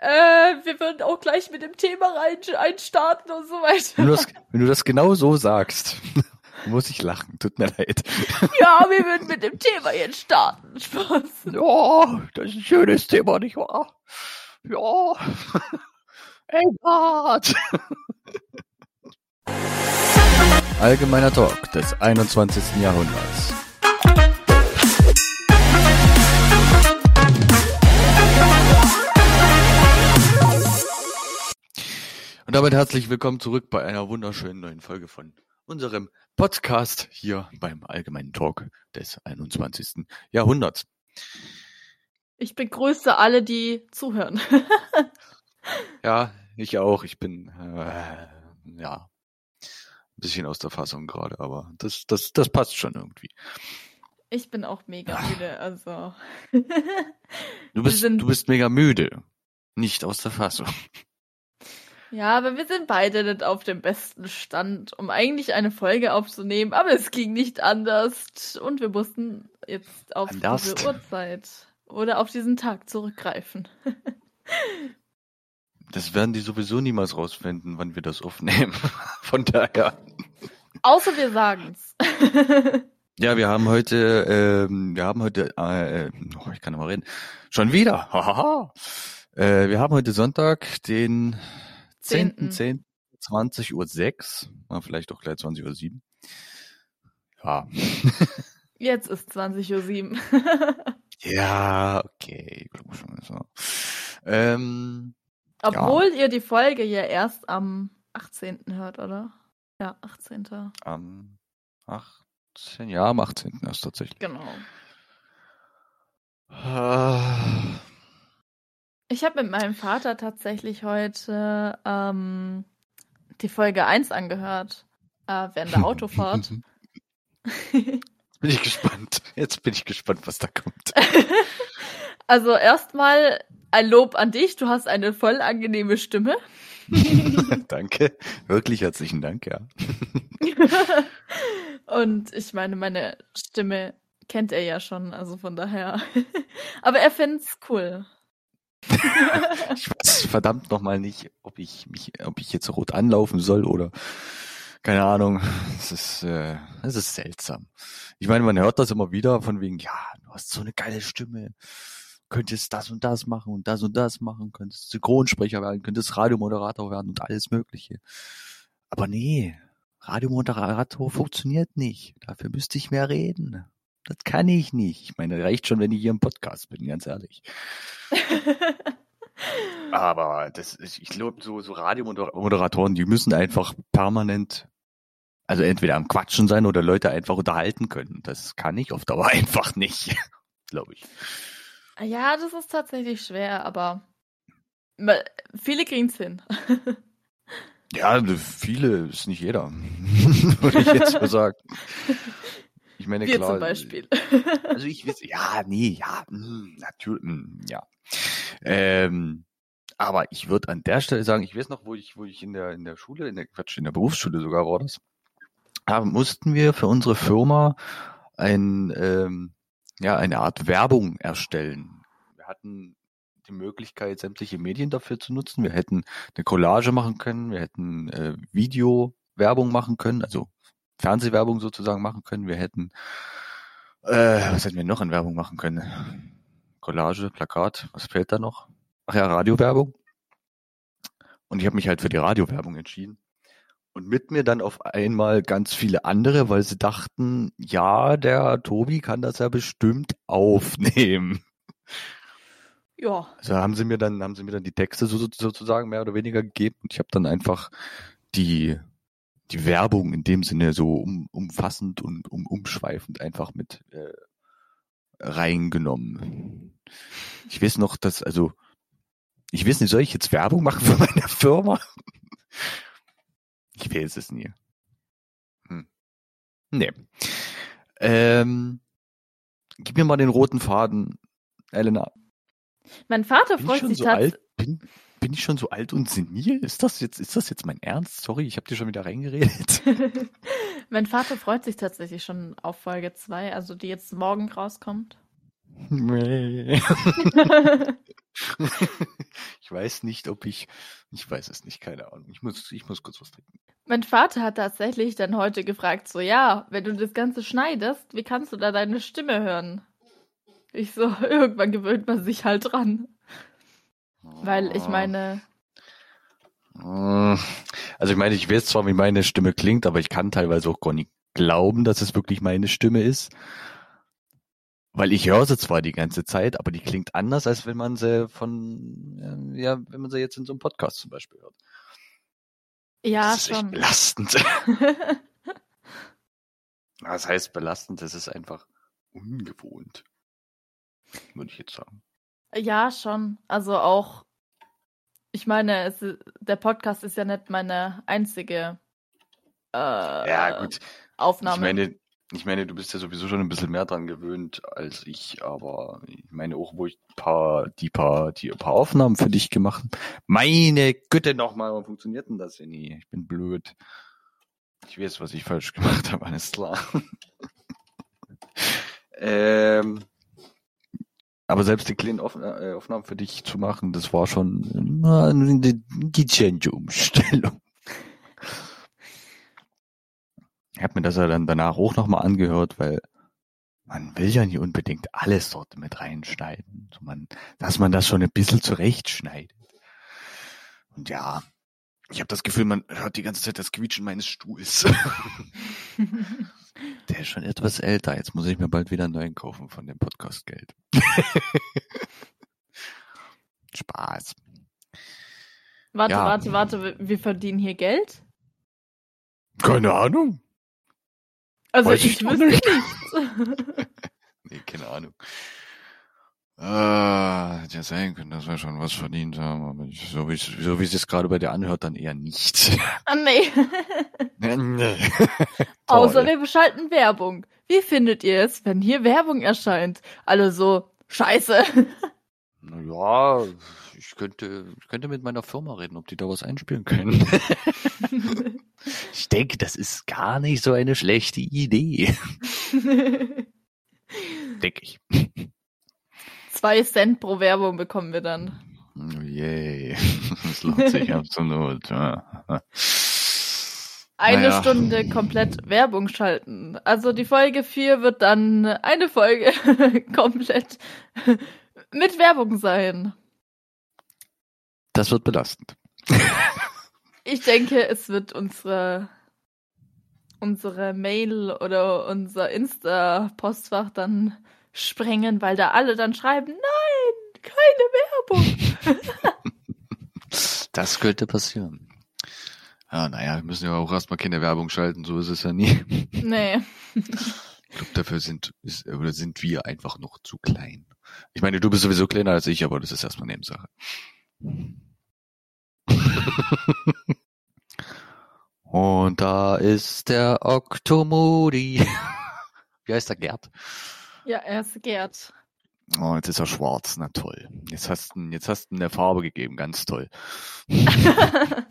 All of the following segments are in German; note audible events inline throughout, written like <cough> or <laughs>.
äh, wir würden auch gleich mit dem Thema rein, einstarten und so weiter. Wenn du das, wenn du das genau so sagst, <laughs> muss ich lachen. Tut mir leid. Ja, wir würden mit dem Thema jetzt starten. Spaß. Ja, das ist ein schönes Thema, nicht wahr? Ja. <laughs> Engelbart. <laughs> Allgemeiner Talk des 21. Jahrhunderts. Und damit herzlich willkommen zurück bei einer wunderschönen neuen Folge von unserem Podcast hier beim Allgemeinen Talk des 21. Jahrhunderts. Ich begrüße alle, die zuhören. <laughs> ja, ich auch. Ich bin äh, ja ein bisschen aus der Fassung gerade, aber das, das, das passt schon irgendwie. Ich bin auch mega müde, also. du bist, du bist mega müde, nicht aus der Fassung. Ja, aber wir sind beide nicht auf dem besten Stand, um eigentlich eine Folge aufzunehmen, aber es ging nicht anders und wir mussten jetzt auf anders. diese Uhrzeit oder auf diesen Tag zurückgreifen. <laughs> das werden die sowieso niemals rausfinden, wann wir das aufnehmen. <laughs> Von daher. Außer wir sagen's. <laughs> ja, wir haben heute, ähm, wir haben heute, äh, oh, ich kann noch mal reden, schon wieder. Hahaha. äh, wir haben heute Sonntag, den 10. 10. 20 Uhr 6, vielleicht auch gleich 20 Uhr 7. Ja. <laughs> Jetzt ist 20 Uhr 7. <laughs> ja, okay. Ähm, Obwohl ja. ihr die Folge ja erst am 18. hört, oder? Ja, 18. Am 18. Ja, am 18. erst tatsächlich. Genau. Ich habe mit meinem Vater tatsächlich heute ähm, die Folge 1 angehört, äh, während der Autofahrt. <laughs> Jetzt bin ich gespannt. Jetzt bin ich gespannt, was da kommt. <laughs> also erstmal ein Lob an dich. Du hast eine voll angenehme Stimme. <laughs> Danke. Wirklich herzlichen Dank, ja. Und ich meine, meine Stimme kennt er ja schon, also von daher. Aber er find's cool ich weiß verdammt nochmal nicht, ob ich mich, ob ich jetzt rot anlaufen soll oder keine Ahnung. Es ist, äh, es ist seltsam. Ich meine, man hört das immer wieder von wegen, ja, du hast so eine geile Stimme, könntest das und das machen und das und das machen, könntest Synchronsprecher werden, könntest Radiomoderator werden und alles Mögliche. Aber nee, Radiomoderator funktioniert nicht. Dafür müsste ich mehr reden. Das kann ich nicht. Ich meine, reicht schon, wenn ich hier im Podcast bin, ganz ehrlich. <laughs> Aber das ist, ich glaube, so, so Radiomoderatoren, die müssen einfach permanent, also entweder am Quatschen sein oder Leute einfach unterhalten können. Das kann ich auf Dauer <laughs> einfach nicht, glaube ich. Ja, das ist tatsächlich schwer, aber viele kriegen es hin. ja, viele ist nicht jeder, <laughs> würde ich jetzt mal sagen. Ich meine, Wir klar. zum Beispiel. Also <laughs> ich weiß, ja, nee, ja, hm, natürlich, hm, ja. Ähm, aber ich würde an der Stelle sagen, ich weiß noch, wo ich, wo ich in der, in der Schule, in der Quatsch, in der Berufsschule sogar war das, da mussten wir für unsere Firma ein, ähm, ja, eine Art Werbung erstellen. Wir hatten die Möglichkeit, sämtliche Medien dafür zu nutzen. Wir hätten eine Collage machen können, wir hätten äh, Video-Werbung machen können, also Fernsehwerbung sozusagen machen können. Wir hätten, äh, was hätten wir noch an Werbung machen können? Collage, Plakat, was fehlt da noch? Ach ja, Radiowerbung. Und ich habe mich halt für die Radiowerbung entschieden. Und mit mir dann auf einmal ganz viele andere, weil sie dachten, ja, der Tobi kann das ja bestimmt aufnehmen. Ja. Also haben sie mir dann, haben sie mir dann die Texte so, sozusagen mehr oder weniger gegeben und ich habe dann einfach die die Werbung in dem Sinne so um, umfassend und um, umschweifend einfach mit äh, reingenommen. Ich weiß noch, dass, also, ich weiß nicht, soll ich jetzt Werbung machen für <laughs> meine Firma? Ich weiß es nie. Hm. Nee. Ähm, gib mir mal den roten Faden, Elena. Mein Vater freut sich so tatsächlich. Bin, ich schon so alt und senil? Ist das jetzt, ist das jetzt mein Ernst? Sorry, ich habe dir schon wieder reingeredet. <laughs> mein Vater freut sich tatsächlich schon auf Folge 2, also die jetzt morgen rauskommt. <laughs> ich weiß nicht, ob ich. Ich weiß es nicht, keine Ahnung. Ich muss, ich muss kurz was trinken. Mein Vater hat tatsächlich dann heute gefragt: so, ja, wenn du das Ganze schneidest, wie kannst du da deine Stimme hören? Ich so, <laughs> irgendwann gewöhnt man sich halt dran. Weil ich meine. Also ich meine, ich weiß zwar, wie meine Stimme klingt, aber ich kann teilweise auch gar nicht glauben, dass es wirklich meine Stimme ist. Weil ich höre sie zwar die ganze Zeit, aber die klingt anders, als wenn man sie von, ja, wenn man sie jetzt in so einem Podcast zum Beispiel hört. Ja, das ist schon. Echt belastend. <laughs> das heißt belastend, das ist einfach ungewohnt. Würde ich jetzt sagen. Ja, schon. Also auch, ich meine, es, der Podcast ist ja nicht meine einzige äh, ja, gut. Aufnahme. Ich meine, ich meine, du bist ja sowieso schon ein bisschen mehr dran gewöhnt als ich, aber ich meine auch, wo ich paar, die paar, die paar Aufnahmen für dich gemacht habe. Meine Güte nochmal, warum funktioniert denn das denn nie? Ich bin blöd. Ich weiß, was ich falsch gemacht habe, alles klar. <laughs> ähm, aber selbst die kleinen äh, Aufnahmen für dich zu machen, das war schon eine dezente Umstellung. Ich habe mir das ja dann danach auch nochmal angehört, weil man will ja nicht unbedingt alles dort mit reinschneiden. Also man, dass man das schon ein bisschen zurechtschneidet. Und ja, ich habe das Gefühl, man hört die ganze Zeit das Quietschen meines Stuhls. <laughs> <laughs> Der ist schon etwas älter. Jetzt muss ich mir bald wieder einen neuen kaufen von dem Podcastgeld. <laughs> Spaß. Warte, ja. warte, warte. Wir verdienen hier Geld? Keine Ahnung. Also Weiß ich, ich wüsste nicht. <laughs> nee, keine Ahnung. Ah, hätte ja sein können, dass wir schon was verdient haben, aber ich, so wie so wie es sich gerade bei dir anhört, dann eher nicht. <laughs> Ah, nee. <laughs> nee. <laughs> Außer wir beschalten Werbung. Wie findet ihr es, wenn hier Werbung erscheint? Alle so, scheiße. Naja, ich könnte, ich könnte mit meiner Firma reden, ob die da was einspielen können. ich denke, das ist gar nicht so eine schlechte Idee. denke ich. Zwei Cent pro Werbung bekommen wir dann. Oh yay. <laughs> Das lohnt sich <laughs> absolut. Eine naja. Stunde komplett Werbung schalten. Also die Folge 4 wird dann eine Folge <laughs> komplett mit Werbung sein. Das wird belastend. ich denke, es wird unsere, unsere Mail oder unser Insta-Postfach dann sprengen, weil da alle dann schreiben, nein, keine Werbung. <laughs> das könnte passieren. Ja, naja, wir müssen ja auch erstmal keine Werbung schalten, so ist es ja nie. Nee. Ich glaube, dafür sind, ist, oder sind wir einfach noch zu klein. Ich meine, du bist sowieso kleiner als ich, aber das ist erstmal Nebensache. <laughs> Und da ist der Oktomodi. Wie heißt der Gerd? Ja, er ist Gerd. Oh, jetzt ist er schwarz, na toll. Jetzt hast du jetzt hast du eine Farbe gegeben, ganz toll. <laughs>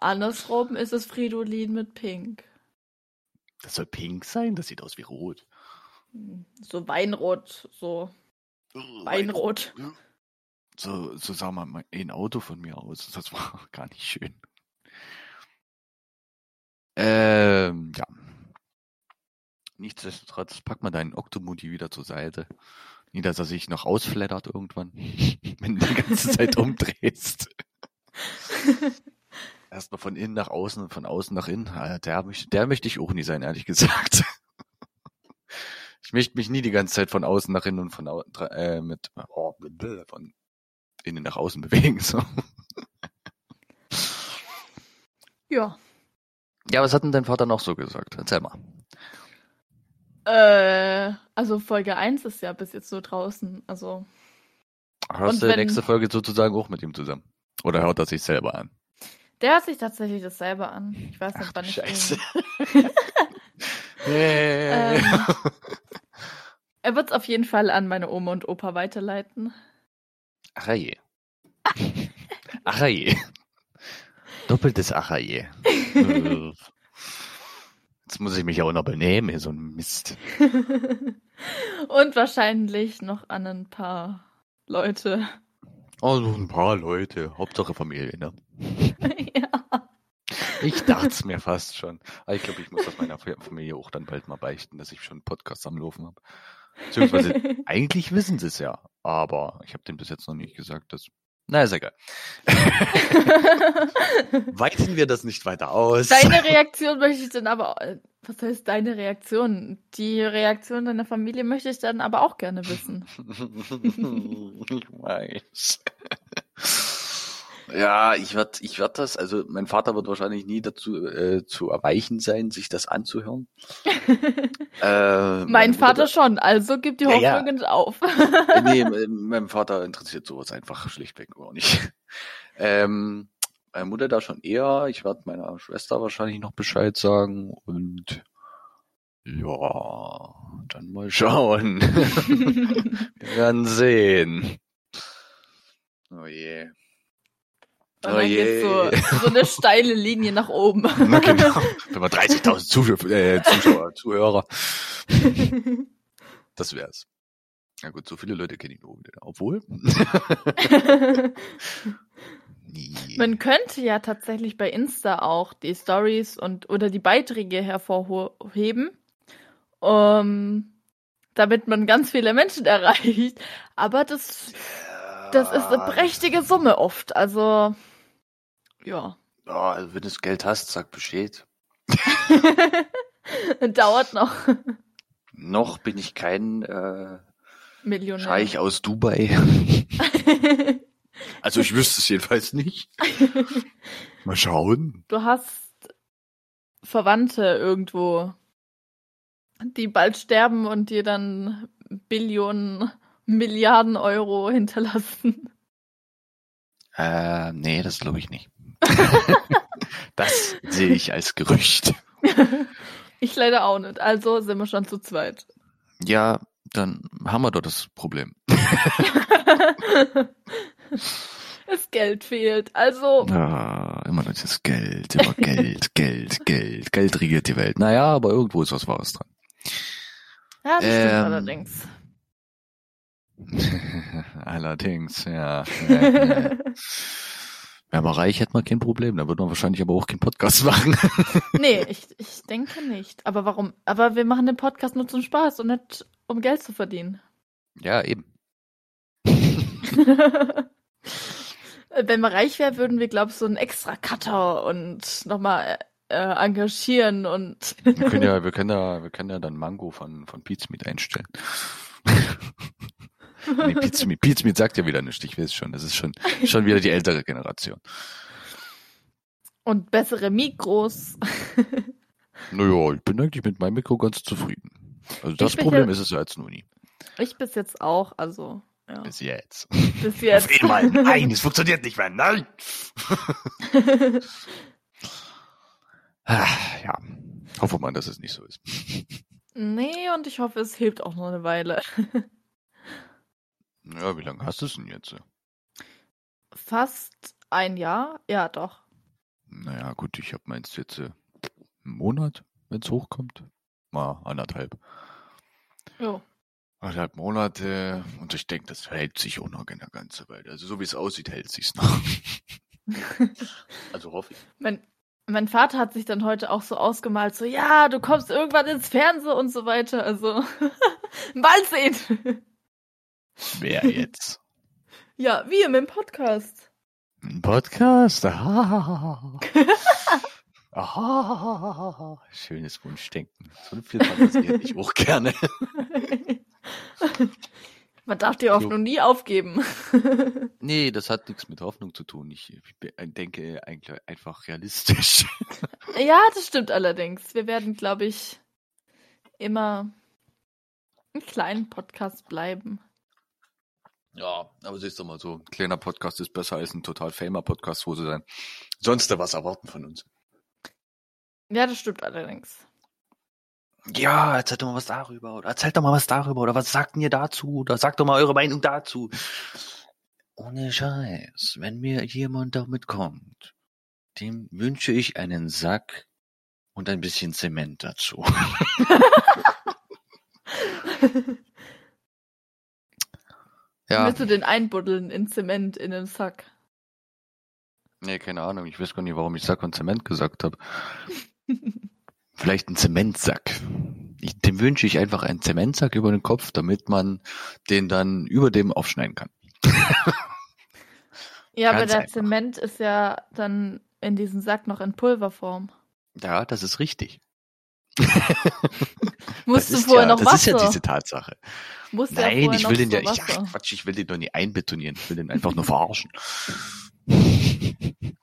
Andersrum ist es Fridolin mit Pink. Das soll pink sein? Das sieht aus wie rot. So Weinrot, so Weinrot. So, so sah mal ein Auto von mir aus. Das war <laughs> gar nicht schön. Ähm, ja. Nichtsdestotrotz, pack mal deinen Octomuti wieder zur Seite. Nie, dass er sich noch ausflattert irgendwann, <laughs> wenn du die ganze Zeit <laughs> umdrehst. Erstmal von innen nach außen und von außen nach innen. Ah, der, der möchte ich auch nie sein, ehrlich gesagt. <laughs> Ich möchte mich nie die ganze Zeit von außen nach innen und von äh, mit oh, von innen nach außen bewegen. So. Ja. Ja, was hat denn dein Vater noch so gesagt? Erzähl mal. Äh, also Folge 1 ist ja bis jetzt so draußen. Also. Hörst du die nächste Folge sozusagen auch mit ihm zusammen? Oder hört er sich selber an? Der hört sich tatsächlich das selber an. Ich weiß nicht, Ach, wann ich. Scheiße. <laughs> ähm, er wird es auf jeden Fall an meine Oma und Opa weiterleiten. Ach je. Ach je. Doppeltes Ach je. <laughs> Jetzt muss ich mich auch noch benehmen, so ein Mist. <laughs> Und wahrscheinlich noch an ein paar Leute. Also ein paar Leute. Hauptsache Familie, ne? <laughs> ja. Ich dachte es mir fast schon. Aber ich glaube, ich muss das meiner Familie auch dann bald mal beichten, dass ich schon einen Podcast am Laufen habe. Beziehungsweise, <laughs> eigentlich wissen sie es ja. Aber ich habe denen bis jetzt noch nicht gesagt, dass na, ist egal. <laughs> Weiten wir das nicht weiter aus. Deine Reaktion möchte ich dann aber, äh, was heißt deine Reaktion? Die Reaktion deiner Familie möchte ich dann aber auch gerne wissen. <laughs> ich weiß. Ja, ich werde ich werd das, also mein Vater wird wahrscheinlich nie dazu äh, zu erweichen sein, sich das anzuhören. <laughs> äh, mein Vater Mutter, schon, also gibt die Hoffnung ja, ja. nicht auf. Äh, nee, <laughs> meinem Vater interessiert sowas einfach schlichtweg gar nicht. <laughs> Ähm, meine Mutter da schon eher, ich werde meiner Schwester wahrscheinlich noch Bescheid sagen und ja, dann mal schauen. Wir werden sehen. Oh je. Und oh dann je. so, so eine steile Linie nach oben. Na genau. <laughs> Wenn wir 30.000 Zuschauer, äh, Zuschauer, Zuhörer. Das wär's. Ja gut, so viele Leute kenne ich nur. Obwohl. <laughs> Man könnte ja tatsächlich bei Insta auch die Stories und oder die Beiträge hervorheben, um, damit man ganz viele Menschen erreicht. Aber das, das ist eine prächtige Summe oft. Also ja. Ja, also wenn du das Geld hast, sag Bescheid. <laughs> Dauert noch. Noch bin ich kein äh, Millionär. Scheich aus Dubai. <laughs> also ich wüsste es jedenfalls nicht. Mal schauen. Du hast Verwandte irgendwo, die bald sterben und dir dann Billionen, Milliarden Euro hinterlassen. Äh, nee, das glaube ich nicht. <laughs> das sehe ich als Gerücht. <laughs> Ich leider auch nicht. Also sind wir schon zu zweit. Ja, dann haben wir doch das Problem. <laughs> das Geld fehlt. Also. Ja, immer noch das Geld, immer Geld, Geld, Geld. Geld regiert die Welt. Naja, aber irgendwo ist was Wahres dran. Ja, das ähm, stimmt allerdings. allerdings, ja. ja, ja. Wäre man reich, hätte man kein Problem. Da würde man wahrscheinlich aber auch keinen Podcast <laughs> machen. nee, ich, ich denke nicht. Aber warum? Aber wir machen den Podcast nur zum Spaß und nicht um Geld zu verdienen. Ja, eben. <laughs> Wenn wir reich wären, würden wir, glaube ich, so einen extra Cutter und nochmal äh, engagieren und. wir können ja, <laughs> wir können ja, wir können ja dann Mango von, von Pizmeet einstellen. Nee, Pizmeet, Pizmeet sagt ja wieder nichts, ich weiß schon. Das ist schon, schon wieder die ältere Generation. Und bessere Mikros. naja, ich bin eigentlich mit meinem Mikro ganz zufrieden. Also das Problem ist es ja jetzt nur nie. Ich bis jetzt auch, also. Ja. Bis jetzt. Bis jetzt. Auf einmal. Nein, <laughs> es funktioniert nicht mehr. Nein. Ah, ja. Hoffe mal, dass es nicht so ist. Nee, und ich hoffe, es hilft auch noch eine Weile. Ja, wie lange hast du es denn jetzt? Fast ein Jahr, ja doch. Naja, gut, ich habe meins jetzt äh, einen Monat, wenn es hochkommt. Mal anderthalb. Jo. Anderthalb Monate und ich denke, das hält sich auch noch eine ganze Weile. Also so wie es aussieht, hält sich's noch. <laughs> also hoffe ich. Mein, mein Vater hat sich dann heute auch so ausgemalt, so ja, du kommst irgendwann ins Fernsehen und so weiter. Also <laughs> bald sehen. Wer <laughs> jetzt? ja, wir mit dem Podcast. Ein Podcast? Aha. <laughs> Aha. Schönes Wunschdenken. So viel fantasiere ich auch gerne. <laughs> Man darf die Hoffnung nie aufgeben. nee, das hat nichts mit Hoffnung zu tun. Ich denke eigentlich einfach realistisch. ja, das stimmt allerdings. Wir werden, glaube ich, immer einen kleinen Podcast bleiben. Ja, aber siehst du mal so, ein kleiner Podcast ist besser als ein total famer Podcast, wo sie dann sonst was erwarten von uns. Ja, das stimmt allerdings. Ja, erzählt doch mal was darüber oder erzählt doch mal was darüber oder was sagt ihr dazu oder sagt doch mal eure Meinung dazu. Ohne Scheiß, wenn mir jemand damit kommt, dem wünsche ich einen Sack und ein bisschen Zement dazu. <laughs> <laughs> Ja. Willst du den einbuddeln in Zement in den Sack? Nee, keine Ahnung. Ich weiß gar nicht, warum ich Sack und Zement gesagt habe. <laughs> Vielleicht ein Zementsack. Ich, dem wünsche ich einfach einen Zementsack über den Kopf, damit man den dann über dem aufschneiden kann. <laughs> ja, aber der einfach. Zement ist ja dann in diesem Sack noch in Pulverform. Ja, das ist richtig. <laughs> Musst du vorher ja, noch das Wasser? Das ist ja diese Tatsache. Musst Nein, ja ich will den ja, ich, ach, Quatsch, ich will den doch nicht einbetonieren. Ich will den einfach nur verarschen. <laughs>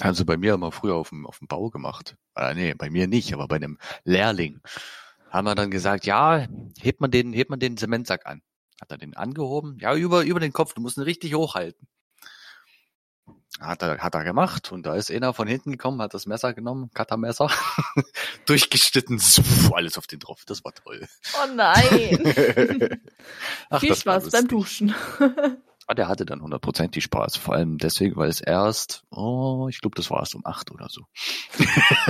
Also bei mir haben wir früher auf dem, auf dem Bau gemacht. Äh, nee, bei mir nicht, aber bei einem Lehrling haben wir dann gesagt, ja, hebt man den, hebt man den Zementsack an. Hat er den angehoben? Ja, über, über den Kopf. Du musst ihn richtig hochhalten. Hat er, hat er gemacht und da ist einer von hinten gekommen, hat das Messer genommen, Cuttermesser, <laughs> durchgeschnitten, alles auf den drauf. Das war toll. Oh nein. <laughs> Ach, Viel Spaß beim Duschen. <laughs> Ah, der hatte dann hundertprozentig Spaß. Vor allem deswegen, weil es erst, oh, ich glaube, das war erst um acht oder so.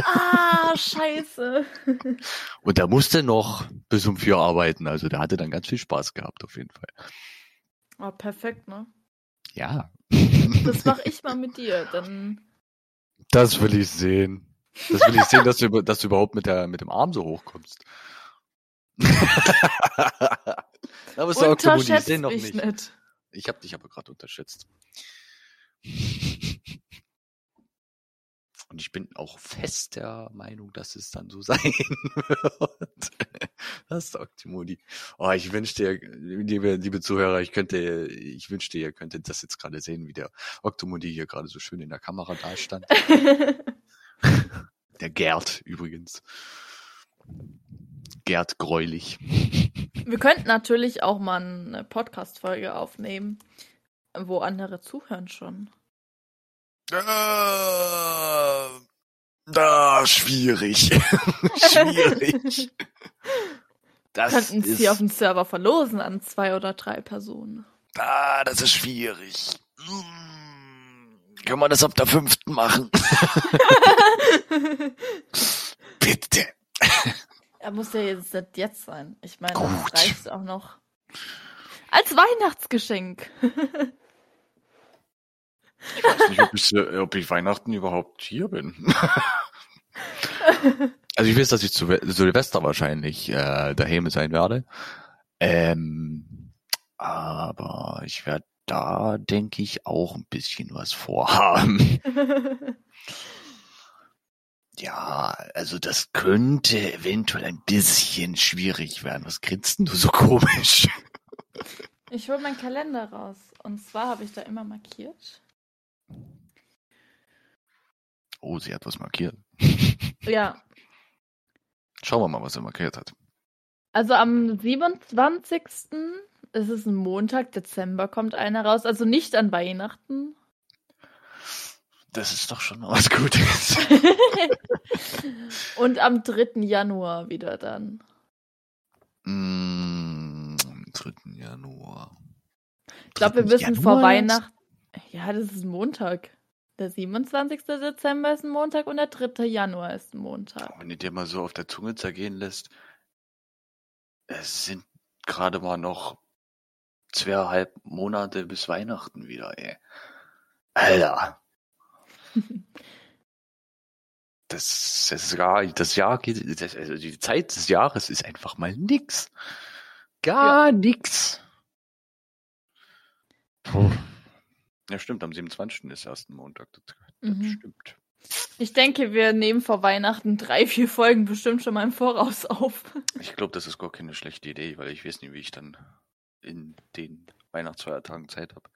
ah, scheiße. Und der musste noch bis um vier arbeiten. Also der hatte dann ganz viel Spaß gehabt, auf jeden Fall. Oh, perfekt, ne? Ja. Das mach ich mal mit dir, dann. Das will ich sehen. Das will ich sehen, dass du, dass du überhaupt mit, der, mit dem Arm so hochkommst. <laughs> aber ist Unterschätzt mich noch nicht. nicht. Ich habe dich aber gerade unterschätzt. Und ich bin auch fest der Meinung, dass es dann so <laughs> sein wird. Das sagt Timoni. Oh, ich wünschte, liebe, liebe Zuhörer, ich könnte, ich wünschte, ihr könntet das jetzt gerade sehen, wie der Octomodi hier gerade so schön in der Kamera dastand. <laughs> der Gerd übrigens. Gerd Gräulich. Wir könnten natürlich auch mal eine Podcast-Folge aufnehmen, wo andere zuhören schon. Äh, da, schwierig. <laughs> schwierig. Das könnten ist... sie auf dem Server verlosen an zwei oder drei Personen. Ah, das ist schwierig. Hm. Können wir das ab der fünften machen? <laughs> Bitte. Er muss ja jetzt, jetzt sein. Ich meine, Gut. das reicht auch noch. Als Weihnachtsgeschenk. <laughs> ich weiß nicht, ob ich, ob ich Weihnachten überhaupt hier bin. <laughs> also ich weiß, dass ich zu Silvester wahrscheinlich äh, daheim sein werde. Ähm, aber ich werde da, denke ich, auch ein bisschen was vorhaben. <laughs> Ja, also das könnte eventuell ein bisschen schwierig werden. Was grinst denn du so komisch? Ich hole meinen Kalender raus. Und zwar habe ich da immer markiert. Oh, sie hat was markiert. <laughs> Ja. Schauen wir mal, was er markiert hat. Also am 27. ist es ein Montag, Dezember kommt einer raus. Also nicht an Weihnachten, das ist doch schon mal was Gutes. <laughs> Und am 3. Januar wieder dann. Mm, am 3. Januar. Ich glaube, wir wissen Januar vor Weihnachten. Ja, das ist ein Montag. Der 27. Dezember ist ein Montag und der 3. Januar ist ein Montag. Wenn du dir mal so auf der Zunge zergehen lässt, es sind gerade mal noch zweieinhalb Monate bis Weihnachten wieder, ey. Alter. <laughs> Das, das, Jahr, das Jahr geht, das, also die Zeit des Jahres ist einfach mal nix. Gar ja. nix. Puh. Ja, stimmt, am 27. ist erst ein Montag. Das, das mhm. stimmt. Ich denke, wir nehmen vor Weihnachten drei, vier Folgen bestimmt schon mal im Voraus auf. Ich glaube, das ist gar keine schlechte Idee, weil ich weiß nicht, wie ich dann in den Weihnachtsfeiertagen Zeit habe.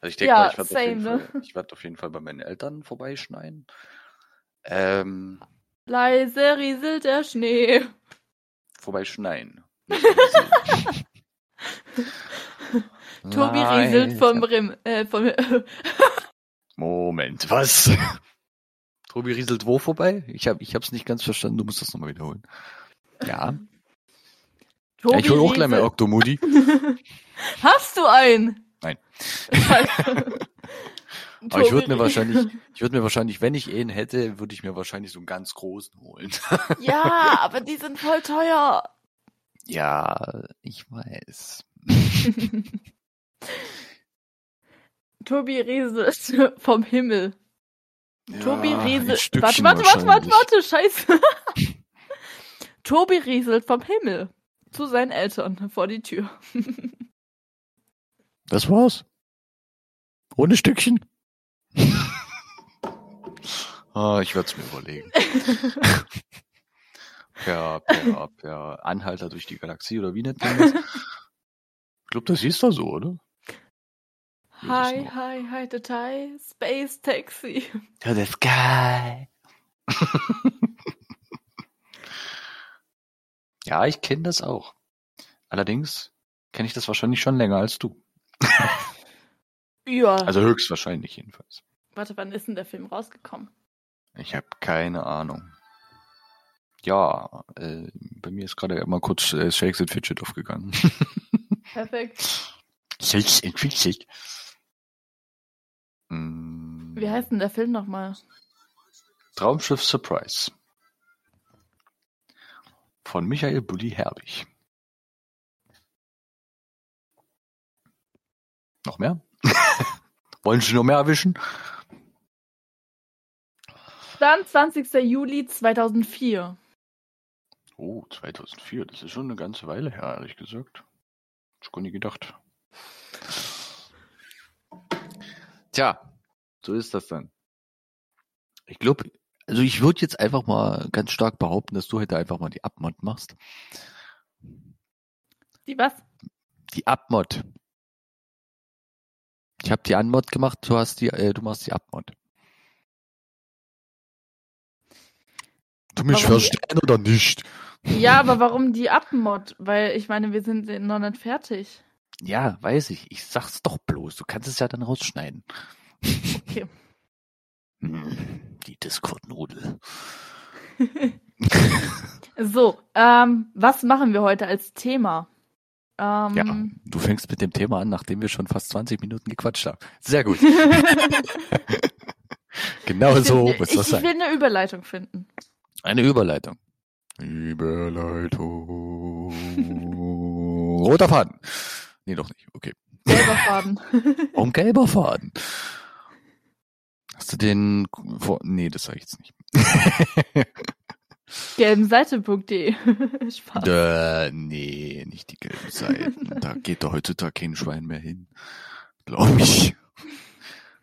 Also ich denke ja, ich werde auf, jeden ne? Fall, werd auf jeden Fall bei meinen Eltern vorbeischneien. Ähm, Leise rieselt der Schnee. Vorbeischneien. <laughs> <laughs> Tobi rieselt vom Rim. Äh, vom <laughs> Moment, was? Tobi rieselt wo vorbei? Ich habe ich hab's nicht ganz verstanden, du musst das nochmal wiederholen. Ja. Tobi <laughs> ja ich hole auch gleich mal Octomudi. Hast du einen? Nein. Aber ich würde mir wahrscheinlich, ich würde mir wahrscheinlich, wenn ich ihn hätte, würde ich mir wahrscheinlich so einen ganz großen holen. ja, aber die sind voll teuer. Ja, ich weiß. <laughs> Tobi Riese <laughs> vom Himmel. Ja, Tobi ein Riese. Stückchen Warte, warte, warte, warte, warte, scheiße. <laughs> Tobi rieselt vom Himmel zu seinen Eltern vor die Tür. Das war's. Ohne Stückchen. ah, ich werde es mir überlegen. Per, per, per Anhalter durch die Galaxie oder wie nennt man das? Ich glaube, das hieß doch so, oder? Hi, hi, hi, Detail, Space Taxi. To the sky. <laughs> ja, ich kenne das auch. Allerdings kenne ich das wahrscheinlich schon länger als du. <laughs> Ja. Also höchstwahrscheinlich jedenfalls. Warte, wann ist denn der Film rausgekommen? Ich habe keine Ahnung. Ja, äh, bei mir ist gerade mal kurz äh, Shakes and Fidget aufgegangen. <laughs> Perfekt. Shakes and Fidget. Mm, Wie heißt denn der Film nochmal? Traumschiff Surprise. Von Michael Bulli Herbig. Noch mehr? <laughs> Wollen Sie noch mehr erwischen? 22. Juli 2004. Oh, 2004, das ist schon eine ganze Weile her, ehrlich gesagt. Ich gar nicht gedacht. Tja, so ist das dann. Ich glaube, also ich würde jetzt einfach mal ganz stark behaupten, dass du heute einfach mal die Abmod machst. Die was? Die Abmod. Ich habe die Anmod gemacht, du hast die, äh, du machst die Abmod. Du mich Warum die- verstehen oder nicht? Ja, aber warum die Abmod? Weil ich meine, wir sind noch nicht fertig. Ja, weiß ich. Ich sag's doch bloß. Du kannst es ja dann rausschneiden. Okay. Hm, die Discord-Nudel. <laughs> So, ähm, was machen wir heute als Thema? Ähm, Ja, du fängst mit dem Thema an, nachdem wir schon fast 20 Minuten gequatscht haben. Sehr gut. <laughs> genau ich, so will, muss ich, das ich sein. will eine Überleitung finden. Eine Überleitung. Überleitung. Roter Faden. Nee, doch nicht. Okay. Gelber Faden. <laughs> Warum gelber Faden? Hast du den vor... Nee, das sag ich jetzt nicht. <laughs> Gelbenseite.de. <laughs> Spaß. Äh, nee, nicht die gelben Seiten. Da geht doch heutzutage kein Schwein mehr hin. Glaube ich.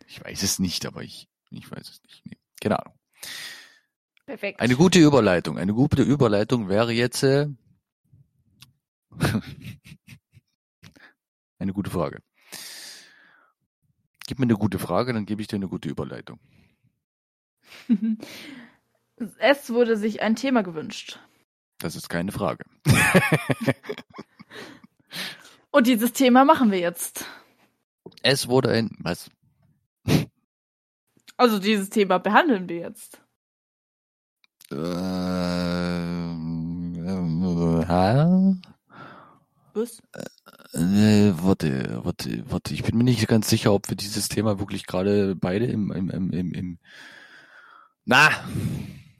Ich weiß es nicht, aber ich, ich weiß es nicht. Nee, keine Ahnung. Perfekt. Eine gute Überleitung. Eine gute Überleitung wäre jetzt äh, <laughs> eine gute Frage. Gib mir eine gute Frage, dann gebe ich dir eine gute Überleitung. <laughs> Es wurde sich ein Thema gewünscht. Das ist keine Frage. <laughs> Und dieses Thema machen wir jetzt. Es wurde ein was? Also dieses Thema behandeln wir jetzt. Ähm, ähm, hä? Was? Äh, warte, warte, warte. Ich bin mir nicht ganz sicher, ob wir dieses Thema wirklich gerade beide im, im, im, im, im na,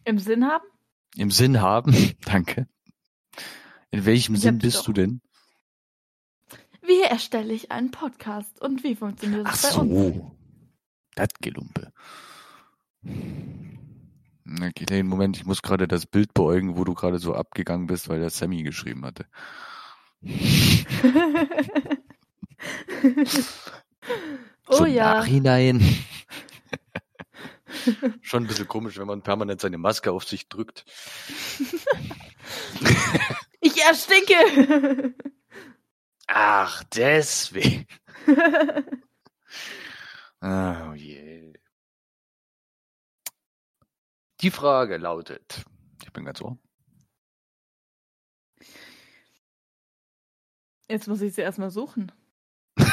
Im Sinn haben? im Sinn haben. <laughs> Danke. In welchem Ich Sinn bist doch. du denn? Wie erstelle ich einen Podcast und wie funktioniert Ach es bei uns? so. Das Gelumpe. Okay, Moment, ich muss gerade das Bild beäugen, wo du gerade so abgegangen bist, weil der Sammy geschrieben hatte. <laughs> oh ja. Nachhinein. <laughs> Schon ein bisschen komisch, wenn man permanent seine Maske auf sich drückt. <laughs> Ich ersticke. Ach, deswegen. Ah, oh je. Die Frage lautet, ich bin ganz ohr. Jetzt muss ich sie erstmal suchen. <laughs>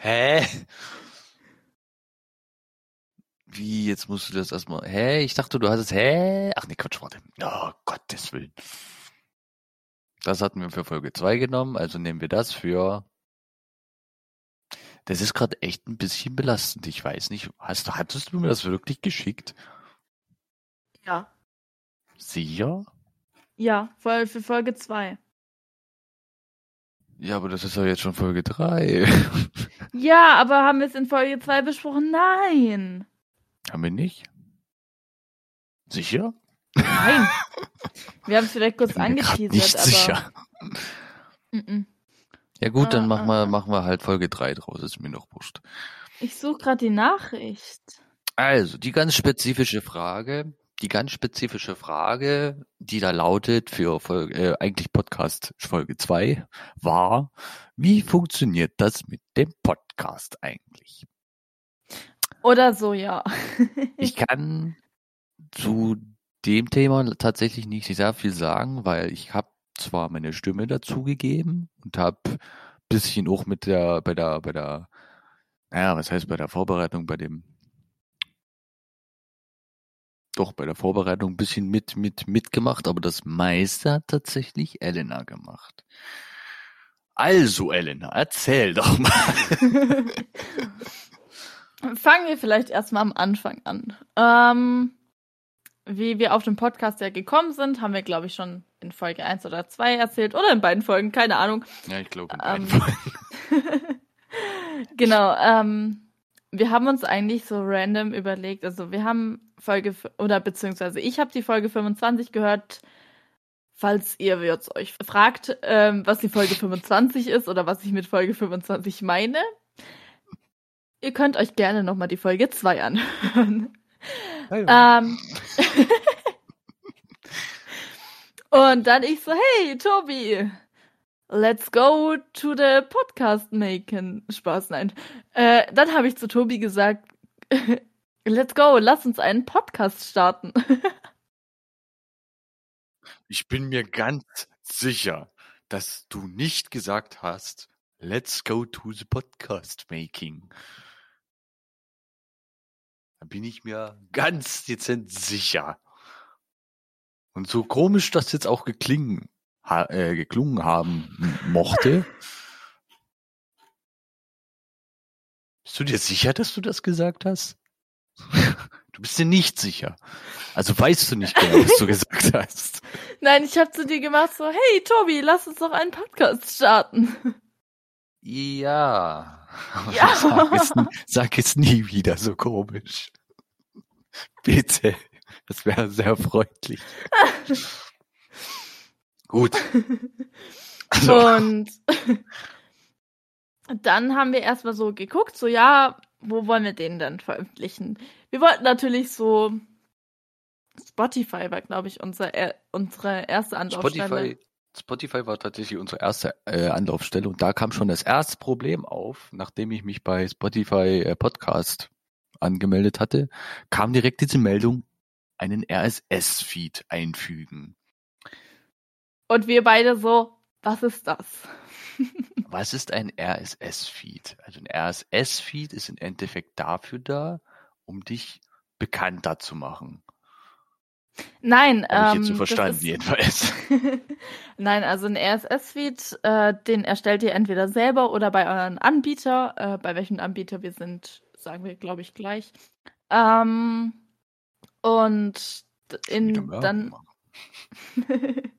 Hä? Wie, jetzt musst du das erstmal. Hä? Ich dachte, du hattest. Hä? Ach nee, Quatsch, warte. Oh, Gottes Willen. Das hatten wir für Folge 2 genommen, also nehmen wir das für. Das ist gerade echt ein bisschen belastend. Ich weiß nicht, hast du, hattest du mir das wirklich geschickt? Ja. Sicher? Ja, voll für Folge 2. Ja, aber das ist doch jetzt schon Folge 3. <laughs> Ja, aber haben wir es in Folge 2 besprochen? Nein. Haben wir nicht? Sicher? Nein. <laughs> Wir haben es vielleicht kurz angeteasert, nicht aber. sicher. Mm-mm. Ja gut, dann Ah, machen ah, wir, machen wir halt Folge 3 draus, ist mir noch wurscht. Ich suche gerade die Nachricht. Also, die ganz spezifische Frage, die ganz spezifische Frage, die da lautet für Folge, äh, eigentlich Podcast Folge 2, war, wie funktioniert das mit dem Podcast eigentlich? Oder so, ja. <laughs> Ich kann zu dem Thema tatsächlich nicht sehr viel sagen, weil ich habe zwar meine Stimme dazugegeben und habe bisschen auch mit der, bei der, bei der, naja, was heißt bei der Vorbereitung, bei dem, doch bei der Vorbereitung ein bisschen mit, mit, mitgemacht, aber das meiste hat tatsächlich Elena gemacht. Also, Elena, erzähl doch mal. <laughs> Fangen wir vielleicht erstmal am Anfang an. Ähm, wie wir auf den Podcast ja gekommen sind, haben wir, glaube ich, schon in Folge 1 oder 2 erzählt. Oder in beiden Folgen, keine Ahnung. Ja, ich glaube, in Ähm, beiden Folgen. <laughs> <laughs> genau, ähm, wir haben uns eigentlich so random überlegt, also wir haben Folge, oder beziehungsweise ich habe die Folge 25 gehört, falls ihr jetzt euch fragt, ähm, was die Folge 25 ist oder was ich mit Folge 25 meine. Ihr könnt euch gerne nochmal die Folge 2 anhören. Ähm, <laughs> und dann ich so, hey, Tobi, let's go to the podcast making. Spaß, nein. Äh, dann habe ich zu Tobi gesagt, <laughs> let's go, lass uns einen Podcast starten. <laughs> Ich bin mir ganz sicher, dass du nicht gesagt hast, let's go to the podcast making. Da bin ich mir ganz dezent sicher. Und so komisch das jetzt auch geklingen, ha, äh, geklungen haben mochte. Bist du dir sicher, dass du das gesagt hast? Du bist dir nicht sicher. Also weißt du nicht genau, was du gesagt <laughs> hast. Nein, ich habe zu dir gemacht so, hey, Tobi, lass uns doch einen Podcast starten. Ja. Ja. Sag, es, sag es nie wieder so komisch. Bitte. Das wäre sehr freundlich. <laughs> Gut. Also, Und dann haben wir erstmal so geguckt, so ja, wo wollen wir den denn veröffentlichen? Wir wollten natürlich so Spotify war, glaube ich, unser, er- unsere erste Anlaufstelle. Spotify, Spotify war tatsächlich unsere erste äh, Anlaufstelle und da kam schon das erste Problem auf, nachdem ich mich bei Spotify äh, Podcast angemeldet hatte, kam direkt diese Meldung, einen RSS-Feed einfügen. Und wir beide so, was ist das? <laughs> Was ist ein RSS-Feed? Also ein RSS-Feed ist im Endeffekt dafür da, um dich bekannter zu machen. Nein, Habe ich ähm, jetzt so das verstanden, ist- jedenfalls. <laughs> Nein, also ein RSS-Feed, äh, den erstellt ihr entweder selber oder bei euren Anbieter. Äh, bei welchem Anbieter wir sind, sagen wir, glaube ich, gleich. Ähm, und in, dann <laughs>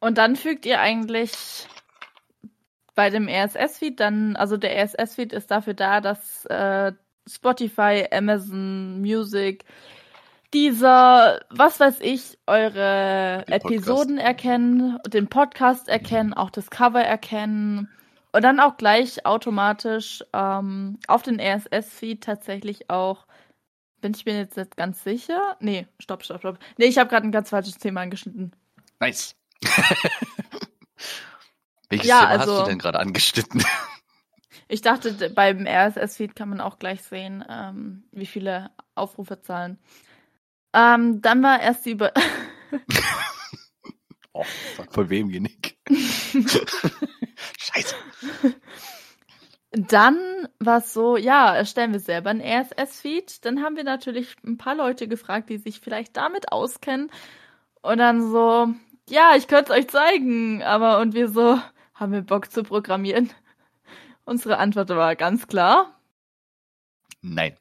und dann fügt ihr eigentlich bei dem RSS-Feed dann, also der RSS-Feed ist dafür da, dass äh, Spotify, Amazon Music, dieser, was weiß ich, eure Den Podcast. Episoden erkennen, den Podcast erkennen, auch das Cover erkennen und dann auch gleich automatisch ähm, auf den RSS-Feed tatsächlich auch, bin ich mir jetzt nicht ganz sicher? Nee, stopp, stopp, stopp. Nee, ich habe gerade ein ganz falsches Thema angeschnitten. Nice. <laughs> Welches Ja, Thema also- hast du denn gerade angeschnitten? Ich dachte, beim RSS-Feed kann man auch gleich sehen, ähm, wie viele Aufrufezahlen. Ähm, dann war erst die Über <laughs> Oh, fuck, von wem Genick? <laughs> Scheiße. Dann war es so, ja, erstellen wir selber einen RSS-Feed. Dann haben wir natürlich ein paar Leute gefragt, die sich vielleicht damit auskennen. Und dann so, ja, ich könnte es euch zeigen. Aber und wir so, haben wir Bock zu programmieren? <laughs> Unsere Antwort war ganz klar. Nein.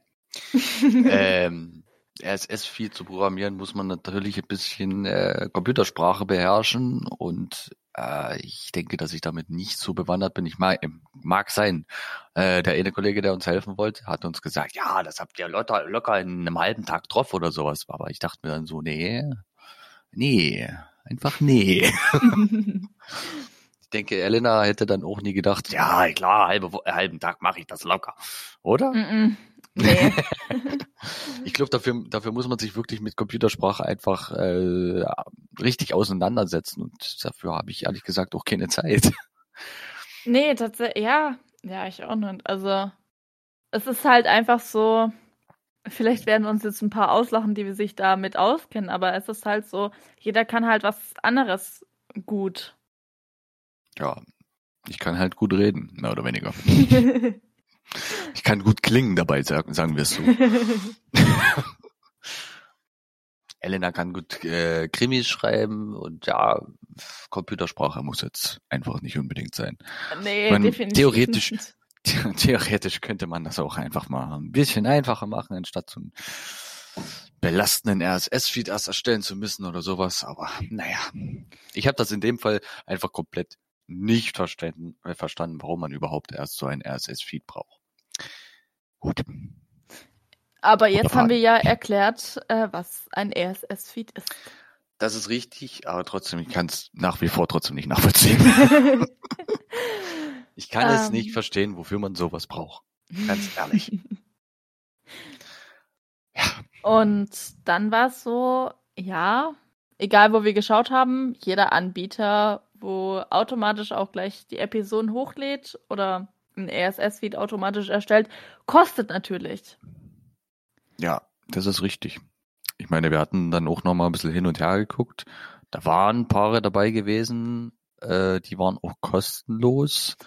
<laughs> ähm, RSS-Feed zu programmieren muss man natürlich ein bisschen äh, Computersprache beherrschen und Äh, ich denke, dass ich damit nicht so bewandert bin. Ich mag, mag sein. Äh, der eine Kollege, der uns helfen wollte, hat uns gesagt, ja, das habt ihr locker, locker in einem halben Tag drauf oder sowas. Aber ich dachte mir dann so, nee, nee, einfach nee. <laughs> ich denke, Elena hätte dann auch nie gedacht, ja, klar, halbe, halben Tag mache ich das locker. Oder? Mm -mm. Nee. <laughs> ich glaube, dafür, dafür muss man sich wirklich mit Computersprache einfach äh, richtig auseinandersetzen und dafür habe ich ehrlich gesagt auch keine Zeit. Nee, tatsächlich, ja, ja, ich auch nicht. Also, es ist halt einfach so, vielleicht werden uns jetzt ein paar auslachen, die wir sich damit auskennen, aber es ist halt so, jeder kann halt was anderes gut. Ja, ich kann halt gut reden, mehr oder weniger. <laughs> Ich kann gut klingen dabei, sagen, sagen wir es so. <laughs> Elena kann gut äh, Krimis schreiben und ja, Computersprache muss jetzt einfach nicht unbedingt sein. Nee, meine, definitiv theoretisch, nicht. <laughs> theoretisch könnte man das auch einfach mal ein bisschen einfacher machen, anstatt so einen belastenden RSS-Feed erst erstellen zu müssen oder sowas. Aber naja, ich habe das in dem Fall einfach komplett nicht verstanden, äh, verstanden, warum man überhaupt erst so ein RSS-Feed braucht. Gut. Aber jetzt haben wir ja erklärt, äh, was ein RSS-Feed ist. Das ist richtig, aber trotzdem, ich kann es nach wie vor trotzdem nicht nachvollziehen. <laughs> ich kann um. es nicht ähm. verstehen, wofür man sowas braucht. Ganz ehrlich. <laughs> ja. Und dann war es so, ja, egal wo wir geschaut haben, jeder Anbieter, wo automatisch auch gleich die Episoden hochlädt oder ein RSS-Feed automatisch erstellt, kostet natürlich. Ja, das ist richtig. Ich meine, wir hatten dann auch noch mal ein bisschen hin und her geguckt. Da waren Paare dabei gewesen, äh, die waren auch kostenlos.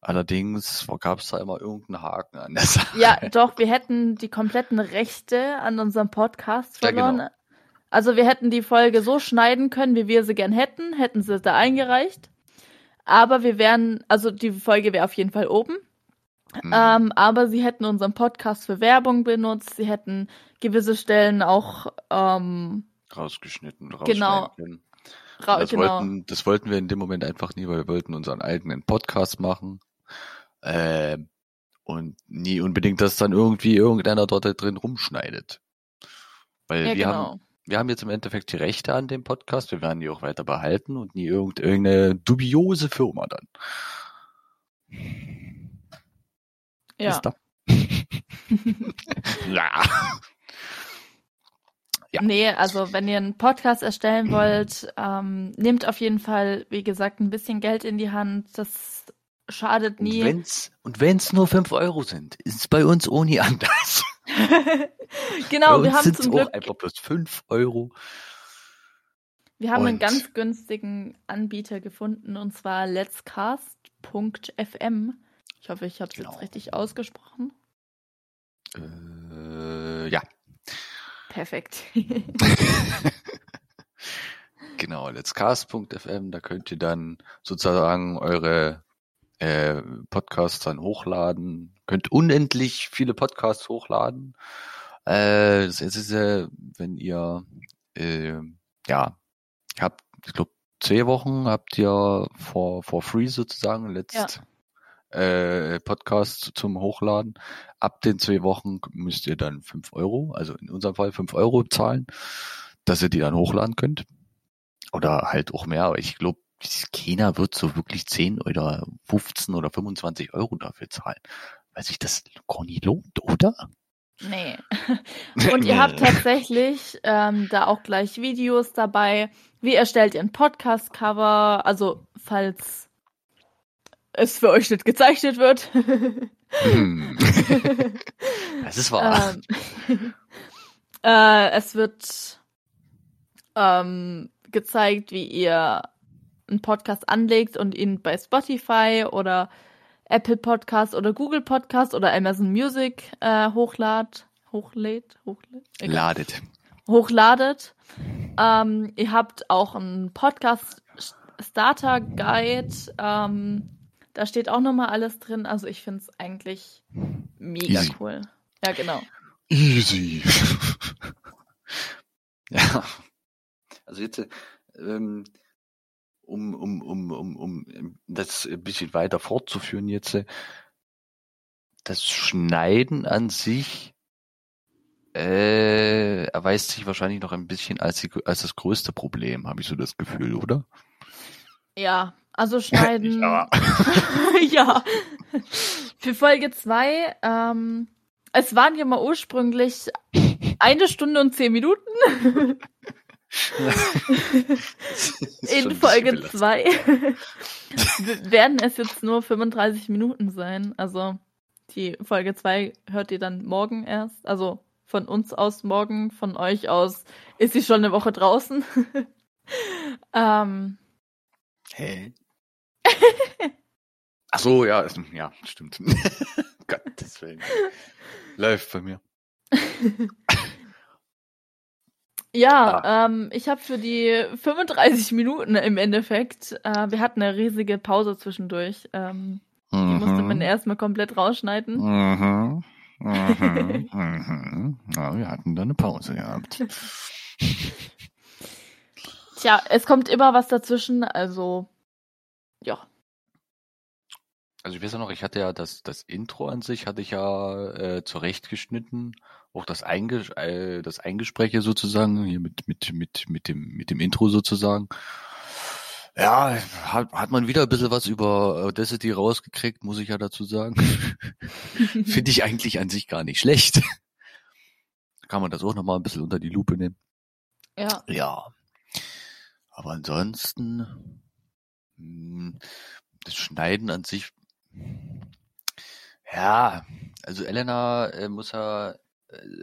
Allerdings gab es da immer irgendeinen Haken an der Sache. Ja, <laughs> doch, wir hätten die kompletten Rechte an unserem Podcast verloren. Ja, genau. Also wir hätten die Folge so schneiden können, wie wir sie gern hätten, hätten sie da eingereicht. Aber wir wären, also die Folge wäre auf jeden Fall oben. Mhm. Ähm, aber sie hätten unseren Podcast für Werbung benutzt, sie hätten gewisse Stellen auch ähm, rausgeschnitten, genau. können. Ra das, genau. wollten, das wollten wir in dem Moment einfach nie, weil wir wollten unseren eigenen Podcast machen. Äh, und nie unbedingt, dass dann irgendwie irgendeiner dort drin rumschneidet. Weil ja, wir genau. haben wir haben jetzt im Endeffekt die Rechte an dem Podcast. Wir werden die auch weiter behalten und nie irgendeine dubiose Firma dann. Ja. <laughs> ja. ja. Nee, also wenn ihr einen Podcast erstellen <clears throat> wollt, ähm, nehmt auf jeden Fall, wie gesagt, ein bisschen Geld in die Hand. Das schadet nie. Und wenn es nur 5 Euro sind, ist es bei uns ohne anders. <laughs> genau, wir haben zum Glück einfach plus 5 Euro. Wir haben und einen ganz günstigen Anbieter gefunden und zwar letscast.fm. Ich hoffe, ich habe es genau. jetzt richtig ausgesprochen. Äh, ja. Perfekt. <laughs> <laughs> genau, letscast.fm, da könnt ihr dann sozusagen eure äh, Podcasts dann hochladen. Könnt unendlich viele Podcasts hochladen. Äh, es ist äh, wenn ihr äh, ja habt, ich glaube zwei Wochen habt ihr for for free sozusagen letzt ja. äh, Podcast zum Hochladen. Ab den zwei Wochen müsst ihr dann fünf Euro, also in unserem Fall fünf Euro zahlen, dass ihr die dann hochladen könnt. Oder halt auch mehr, aber ich glaube, keiner wird so wirklich 10 oder 15 oder 25 Euro dafür zahlen, weil sich das gar nicht lohnt, oder? Nee. <laughs> Und ihr habt tatsächlich ähm, da auch gleich Videos dabei. Wie erstellt ihr ein Podcast-Cover? Also, falls es für euch nicht gezeichnet wird. hm. <laughs> Das ist wahr. Ähm, <laughs> äh, es wird ähm, gezeigt, wie ihr einen Podcast anlegt und ihn bei Spotify oder Apple Podcast oder Google Podcast oder Amazon Music äh, hochlad, hochlädt, hochlädt, ladet, hochladet. Ähm, ihr habt auch einen Podcast Starter Guide. Ähm, da steht auch nochmal alles drin. Also ich finde es eigentlich mega Easy. cool. Ja, genau. Easy. <laughs> ja. Also jetzt ähm, um, um, um, um, um das ein bisschen weiter fortzuführen jetzt, das Schneiden an sich äh, erweist sich wahrscheinlich noch ein bisschen als, die, als das größte Problem, habe ich so das Gefühl, oder? Ja, also schneiden. <laughs> ja. <laughs> ja. Für Folge zwei, ähm, es waren ja mal ursprünglich <laughs> eine Stunde und zehn Minuten. <laughs> In Folge 2 <laughs> werden es jetzt nur 35 Minuten sein. Also die Folge 2 hört ihr dann morgen erst. Also von uns aus morgen, von euch aus ist sie schon eine Woche draußen. <laughs> ähm. Hä? Ach so, ja, ja, stimmt. Gottes Willen. Läuft bei mir. Ja, ah. ähm, ich habe für die 35 Minuten im Endeffekt, äh, wir hatten eine riesige Pause zwischendurch. Ähm, mhm. Die musste man erstmal komplett rausschneiden. <laughs> Mhm. Mhm. mhm. Ja, wir hatten da eine Pause gehabt. Tja, es kommt immer was dazwischen, also ja. Also ich weiß ja noch, ich hatte ja das, das Intro an sich, hatte ich ja äh, zurechtgeschnitten auch das, Einges äh, das Eingespräche sozusagen, hier mit, mit, mit, mit, dem, mit dem Intro sozusagen. Ja, hat, hat man wieder ein bisschen was über Audacity rausgekriegt, muss ich ja dazu sagen. <laughs> Finde ich eigentlich an sich gar nicht schlecht. Kann man das auch nochmal ein bisschen unter die Lupe nehmen. Ja. Ja. Aber ansonsten, hm, das Schneiden an sich, ja, also Elena äh, muss ja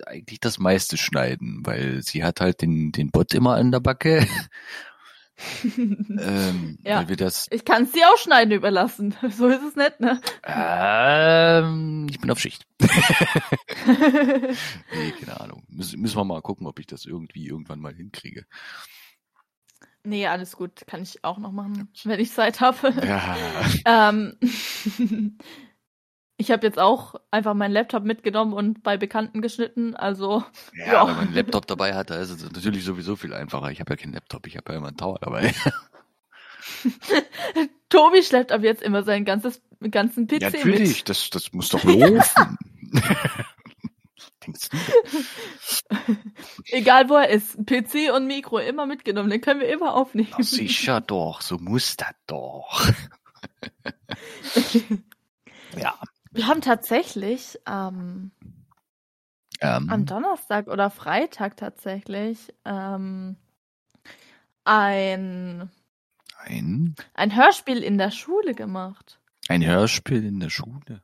eigentlich das meiste schneiden, weil sie hat halt den, den Bot immer an der Backe. <laughs> ähm, ja, ich kann es dir auch schneiden überlassen. <laughs> So ist es nicht, ne? Ähm, ich bin auf Schicht. <laughs> nee, keine Ahnung. Müssen, müssen wir mal gucken, ob ich das irgendwie irgendwann mal hinkriege. Nee, alles gut. Kann ich auch noch machen, wenn ich Zeit habe. Ja. ähm, ich habe jetzt auch einfach meinen Laptop mitgenommen und bei Bekannten geschnitten, also. Ja, ja. wenn man einen Laptop dabei hat, da ist es natürlich sowieso viel einfacher. Ich habe ja keinen Laptop, ich habe ja immer einen Tower dabei. <laughs> Tobi schleppt ab jetzt immer seinen ganzes, ganzen PC ja, natürlich, mit. das, das muss doch laufen. <laughs> Denkst du? Egal wo er ist, PC und Mikro immer mitgenommen, den können wir immer aufnehmen. Na sicher doch, so muss das doch. <laughs> ja. Wir haben tatsächlich ähm, ähm. am Donnerstag oder Freitag tatsächlich ähm, ein, ein ein Hörspiel in der Schule gemacht. Ein Hörspiel in der Schule?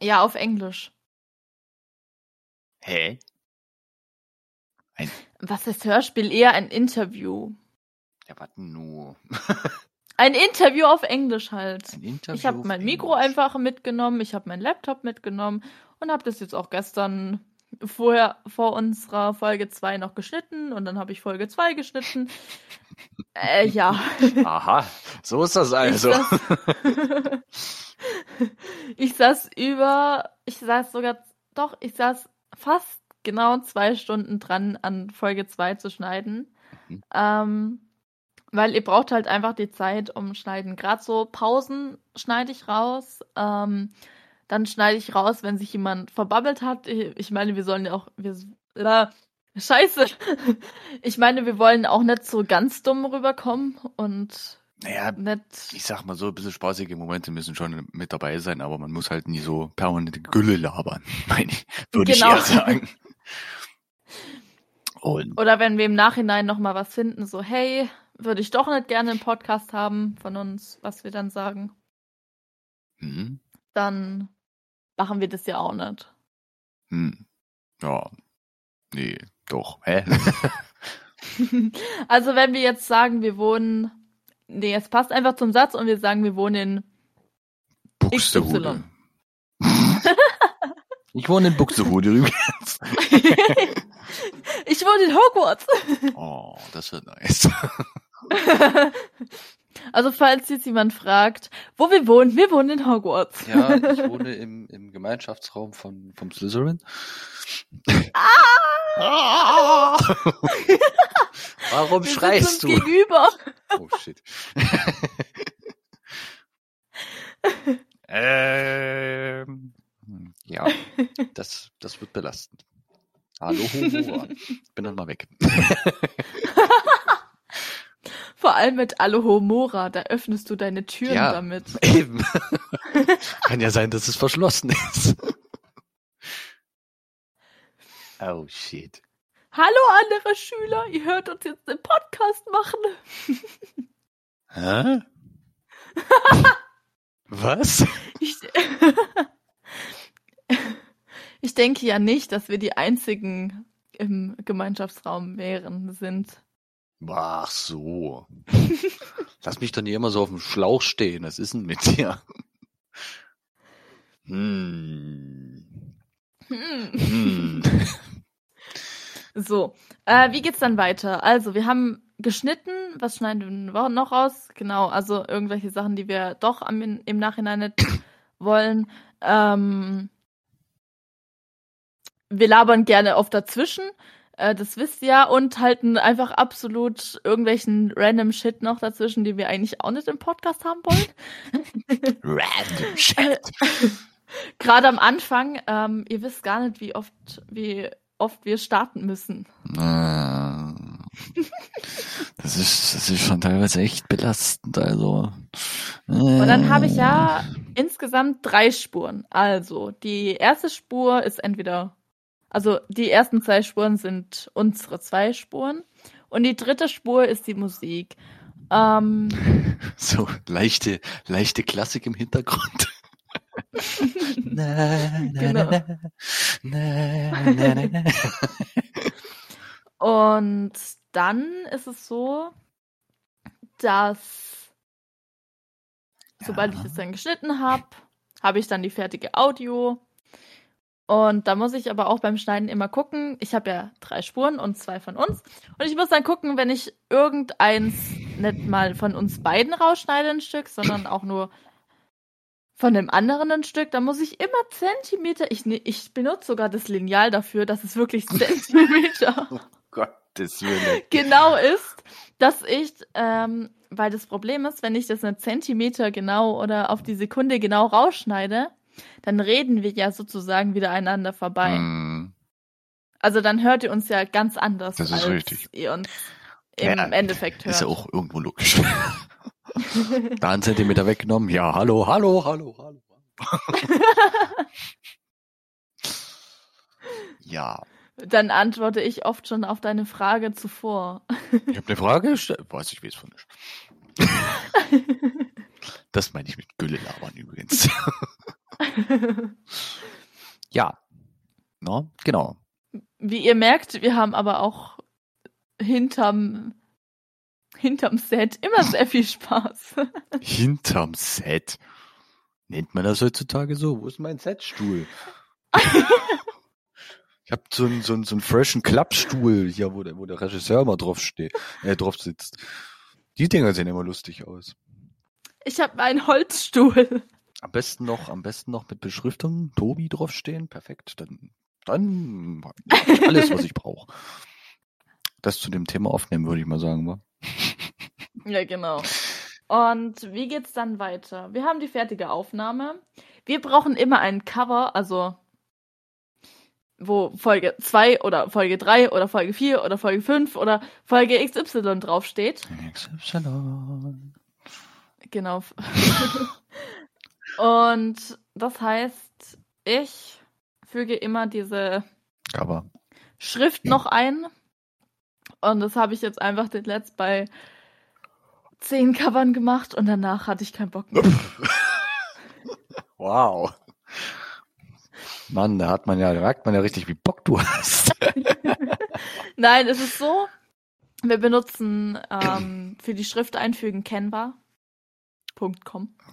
Ja, auf Englisch. Hä? Ein Was ist Hörspiel? Eher ein Interview. Ja, warte nur. <laughs> Ein Interview auf Englisch halt. Ein Interview ich habe mein Mikro Englisch. einfach mitgenommen, ich habe meinen Laptop mitgenommen und habe das jetzt auch gestern vorher vor unserer Folge 2 noch geschnitten und dann habe ich Folge 2 geschnitten. äh, ja. <laughs> Aha, so ist das also. Ich saß, <laughs> ich saß über, ich saß sogar, doch, ich saß fast genau zwei Stunden dran, an Folge 2 zu schneiden. Mhm. Ähm, weil ihr braucht halt einfach die Zeit um Schneiden. Gerade so Pausen schneide ich raus. Ähm, dann schneide ich raus, wenn sich jemand verbabbelt hat. Ich meine, wir sollen ja auch. Wir, äh, Scheiße. <laughs> Ich meine, wir wollen auch nicht so ganz dumm rüberkommen und. Naja, nicht ich sag mal so, ein bisschen spaßige Momente müssen schon mit dabei sein, aber man muss halt nie so permanente Gülle labern, <laughs> meine ich, würde genau. ich eher sagen. Und Oder wenn wir im Nachhinein nochmal was finden, so, hey, würde ich doch nicht gerne einen Podcast haben von uns, was wir dann sagen. Mhm. Dann machen wir das ja auch nicht. Hm. Ja. Nee, doch. Hä? <laughs> also wenn wir jetzt sagen, wir wohnen. Nee, es passt einfach zum Satz und wir sagen, wir wohnen in Buxtehude. <laughs> ich wohne in Buxtehude übrigens. <laughs> ich wohne in Hogwarts. <laughs> Oh, das wird nice. <laughs> Also falls jetzt jemand fragt, wo wir wohnen, wir wohnen in Hogwarts. Ja, ich wohne im, im Gemeinschaftsraum von, vom Slytherin. Ah! <laughs> Warum Wir schreist du? Gegenüber. Oh shit. ähm, hm, ja, das, das wird belastend. Hallo, Humor. <laughs> Bin dann mal weg. <laughs> Vor allem mit Alohomora, da öffnest du deine Türen Ja. damit. <laughs> Eben. Kann ja sein, dass es verschlossen ist. Oh shit. Hallo andere Schüler, ihr hört uns jetzt den Podcast machen. Hä? Was? Ich, ich denke ja nicht, dass wir die einzigen im Gemeinschaftsraum wären, sind. Ach so. <laughs> Lass mich doch nicht immer so auf dem Schlauch stehen. Was ist denn mit dir? Hm. Hm. Hm. <laughs> So, äh, wie geht's dann weiter? Also, wir haben geschnitten. Was schneiden wir noch raus? Genau, also irgendwelche Sachen, die wir doch am, im Nachhinein nicht wollen. Ähm, wir labern gerne oft dazwischen. Äh, das wisst ihr ja. Und halten einfach absolut irgendwelchen random Shit noch dazwischen, die wir eigentlich auch nicht im Podcast haben wollen. <laughs> Random shit. <laughs> Gerade am Anfang, ähm, ihr wisst gar nicht, wie oft, wie oft wir starten müssen. Ah. Das ist, das ist schon teilweise echt belastend, also. Und dann habe ich ja insgesamt drei Spuren. Also, die erste Spur ist entweder, also die ersten zwei Spuren sind unsere zwei Spuren. Und die dritte Spur ist die Musik. Ähm, <laughs> So, leichte, leichte Klassik im Hintergrund. <laughs> na, na, Genau. na, na, na, na, na. und dann ist es so, dass sobald ich es dann geschnitten habe, habe ich dann die fertige Audio. Und da muss ich aber auch beim Schneiden immer gucken. Ich habe ja drei Spuren und zwei von uns. Und ich muss dann gucken, wenn ich irgendeins nicht mal von uns beiden rausschneide, ein Stück, sondern auch nur von dem anderen ein Stück, dann muss ich immer Zentimeter. Ich, ne- ich benutze sogar das Lineal dafür, dass es wirklich <laughs> Zentimeter Gottes Willen. genau ist, dass ich, ähm, weil das Problem ist, wenn ich das einen Zentimeter genau oder auf die Sekunde genau rausschneide, dann reden wir ja sozusagen wieder einander vorbei. Hm, Also dann hört ihr uns ja ganz anders, Das ist als richtig. ihr uns im Ja, Endeffekt hört. Ist ja auch irgendwo logisch. da einen Zentimeter weggenommen. Ja, hallo, hallo, hallo, hallo. <laughs> ja, Dann antworte ich oft schon auf deine Frage zuvor. ich habe eine Frage gestellt. Weiß ich, wie es von ist. <laughs> Das meine ich mit Gülle labern übrigens. <laughs> ja. No, genau. Wie ihr merkt, wir haben aber auch hinterm, hinterm Set immer <laughs> sehr viel Spaß. Hinterm Set. Nennt man das heutzutage so? Wo ist mein Setstuhl? <laughs> ich habe so einen so einen- so einen freshen Klappstuhl hier, wo der, wo der Regisseur immer drauf steht, äh, drauf sitzt. Die Dinger sehen immer lustig aus. Ich habe einen Holzstuhl. Am besten noch, am besten noch mit Beschriftung Tobi draufstehen. Perfekt. Dann, dann ich alles, was ich brauche. Das zu dem Thema aufnehmen, würde ich mal sagen, wa? Ja, genau. Und wie geht's dann weiter? Wir haben die fertige Aufnahme. Wir brauchen immer ein Cover, also wo Folge 2 oder Folge 3 oder Folge 4 oder Folge 5 oder Folge XY draufsteht. XY. Genau. <laughs> Und das heißt, ich füge immer diese Cover. Schrift noch ein. Und das habe ich jetzt einfach den letzt bei zehn Covern gemacht und danach hatte ich keinen Bock mehr. <laughs> Wow. Mann, da hat man ja, da merkt man ja richtig, wie Bock du hast. <laughs> Nein, es ist so, wir benutzen ähm, für die Schrift einfügen Canva.com.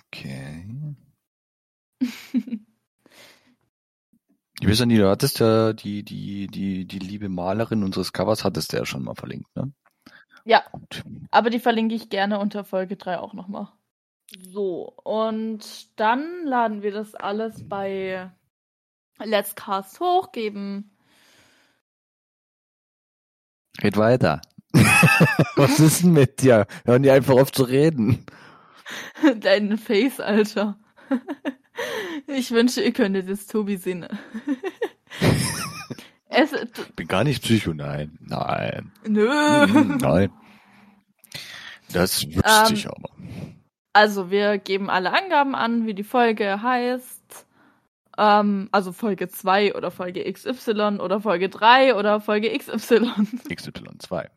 Okay. Ich weiß ja nicht, du hattest ja die, die, die, die liebe Malerin unseres Covers hattest du ja schon mal verlinkt, ne? Ja, Gut. aber die verlinke ich gerne unter Folge 3 auch nochmal. So, und dann laden wir das alles bei Let's Cast hoch, geben Geht weiter. <laughs> Was ist denn mit dir? Hören die einfach auf zu reden. <laughs> Dein Face, Alter. <laughs> Ich wünsche, ihr könntet es Tobi sehen. <laughs> Es, bin gar nicht Psycho, nein. Nein. Nö. Mhm, nein. Das wüsste ähm, ich aber. Also, wir geben alle Angaben an, wie die Folge heißt. Ähm, also Folge 2 oder Folge XY oder Folge 3 oder Folge XY. XY2.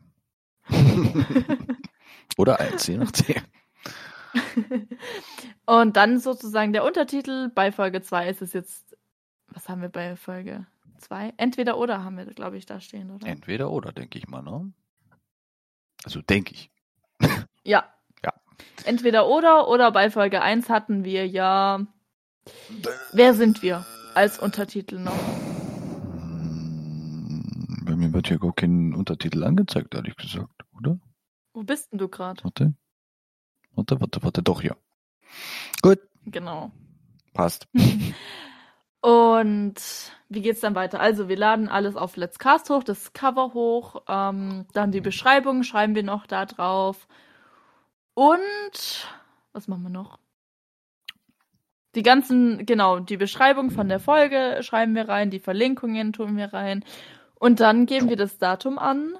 <laughs> oder 1, je nachdem. <laughs> Und dann sozusagen der Untertitel. Bei Folge 2 ist es jetzt. Was haben wir bei Folge 2? Entweder oder haben wir, glaube ich, da stehen, oder? Entweder oder, denke ich mal, ne? Also denke ich. <laughs> Ja. Ja. Entweder oder oder bei Folge 1 hatten wir ja. Wer sind wir? Als Untertitel noch. Hm, bei mir wird hier gar kein Untertitel angezeigt, ehrlich gesagt, oder? Wo bist denn du gerade? Warte. Warte, warte, warte, doch hier. Gut. Genau. Passt. <laughs> Und wie geht's dann weiter? Also wir laden alles auf Let's Cast hoch, das Cover hoch, ähm, dann die Beschreibung schreiben wir noch da drauf. Und was machen wir noch? Die ganzen, genau, die Beschreibung von der Folge schreiben wir rein, die Verlinkungen tun wir rein. Und dann geben wir das Datum an,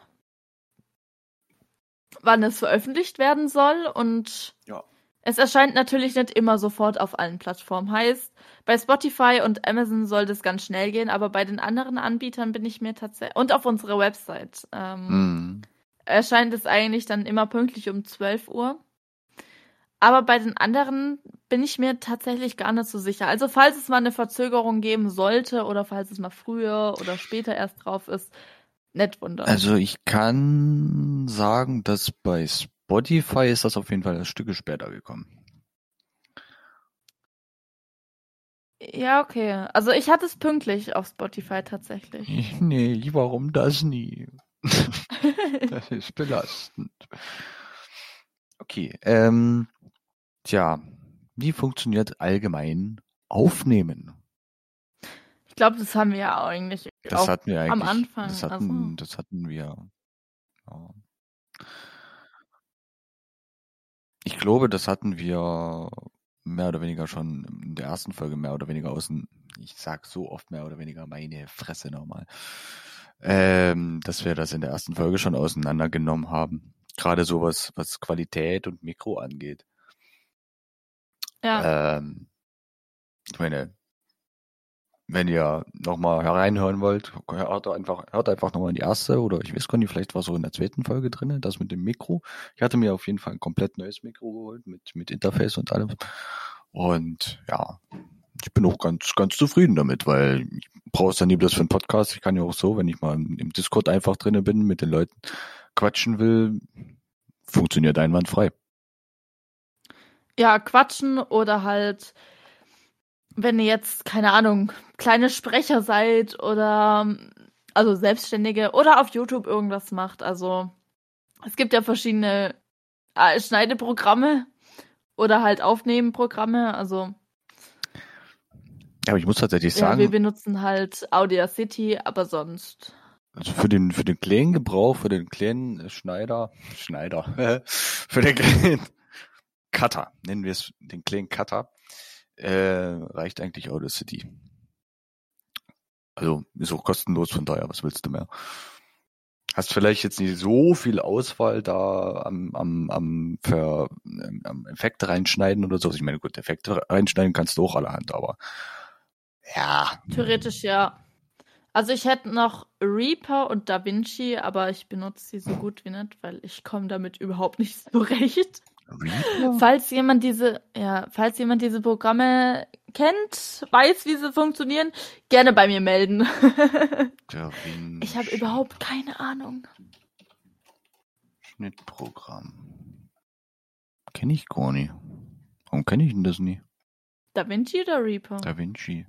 wann es veröffentlicht werden soll. Und ja. es erscheint natürlich nicht immer sofort auf allen Plattformen. Heißt, bei Spotify und Amazon soll das ganz schnell gehen, aber bei den anderen Anbietern bin ich mir tatsächlich. Und auf unserer Website. Ähm, mm. Erscheint es eigentlich dann immer pünktlich um 12 Uhr. Aber bei den anderen bin ich mir tatsächlich gar nicht so sicher. Also falls es mal eine Verzögerung geben sollte oder falls es mal früher oder später erst drauf ist, nicht wundern. Also ich kann sagen, dass bei Spotify ist das auf jeden Fall ein Stück später gekommen. Ja, okay. Also ich hatte es pünktlich auf Spotify tatsächlich. Nee, warum das nie? <laughs> das ist belastend. Okay, ähm, Tja, wie funktioniert allgemein Aufnehmen? Ich glaube, das haben wir ja eigentlich das hatten wir eigentlich, am Anfang. Das hatten, also. das hatten wir. Ja. Ich glaube, das hatten wir mehr oder weniger schon in der ersten Folge mehr oder weniger außen. Ich sag so oft mehr oder weniger meine Fresse nochmal. Ähm, dass wir das in der ersten Folge schon auseinandergenommen haben. Gerade sowas, was Qualität und Mikro angeht. Ja. Ähm, ich meine, wenn ihr nochmal hereinhören wollt, hört einfach, hört einfach nochmal in die erste oder ich weiß gar nicht, vielleicht war so in der zweiten Folge drin, das mit dem Mikro. Ich hatte mir auf jeden Fall ein komplett neues Mikro geholt mit, mit Interface und allem. Und ja, ich bin auch ganz, ganz zufrieden damit, weil ich brauche es ja nie für einen Podcast. Ich kann ja auch so, wenn ich mal im Discord einfach drinne bin, mit den Leuten quatschen will, funktioniert einwandfrei ja, quatschen oder halt, wenn ihr jetzt, keine Ahnung, kleine Sprecher seid oder also Selbstständige oder auf YouTube irgendwas macht. Also es gibt ja verschiedene äh, Schneideprogramme oder halt Aufnehmenprogramme. Also ja, aber ich muss tatsächlich sagen. Ja, wir benutzen halt Audacity, aber sonst. Also für den, für den kleinen Gebrauch, für den kleinen Schneider, Schneider, <laughs> für den kleinen, Cutter, nennen wir es den kleinen Cutter, äh, reicht eigentlich Audacity. Also ist auch kostenlos, von daher, was willst du mehr? Hast vielleicht jetzt nicht so viel Auswahl da am, am, am, für, am Effekte reinschneiden oder so. Ich meine, gut, Effekte reinschneiden kannst du auch allerhand, aber ja. Theoretisch ja. Also ich hätte noch Reaper und DaVinci, aber ich benutze sie so gut wie nicht, weil ich komme damit überhaupt nicht zurecht. Reaper? Falls jemand diese, ja, falls jemand diese Programme kennt, weiß, wie sie funktionieren, gerne bei mir melden. <laughs> ich habe überhaupt keine Ahnung. Schnittprogramm. Kenne ich gar nicht. Warum kenne ich denn das nie? Da Vinci oder Reaper? Da Vinci.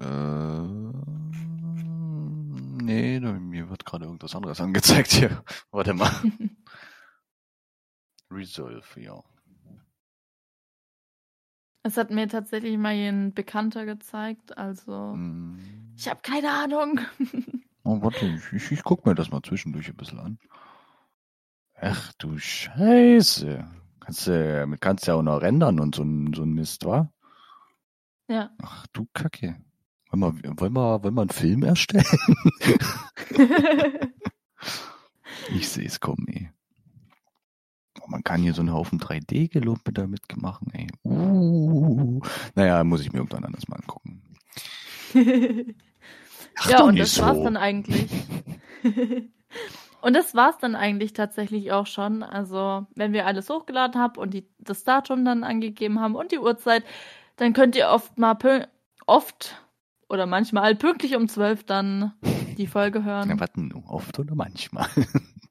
Äh, nee, mir wird gerade irgendwas anderes angezeigt hier. <laughs> Warte mal. <laughs> Resolve, ja. Es hat mir tatsächlich mal ein Bekannter gezeigt, also mm. ich habe keine Ahnung. <laughs> oh, warte, ich, ich, ich gucke mir das mal zwischendurch ein bisschen an. Ach du Scheiße. Kannst du, kannst ja auch noch rendern und so ein, so ein Mist, wa? Ja. Ach du Kacke. Wollen wir, wollen wir, wollen wir einen Film erstellen? <laughs> ich sehe es kommen, ey. Oh, man kann hier so einen Haufen 3D-Gelumpe damit machen, ey. Uh. Naja, muss ich mir irgendwann anders mal angucken. <laughs> Ach, ja, und das so. war's dann eigentlich. <laughs> und das war's dann eigentlich tatsächlich auch schon. Also, wenn wir alles hochgeladen haben und die, das Datum dann angegeben haben und die Uhrzeit, dann könnt ihr oft mal oft oder manchmal pünktlich um zwölf dann die Folge hören. Ja, warten, oft oder manchmal? <laughs>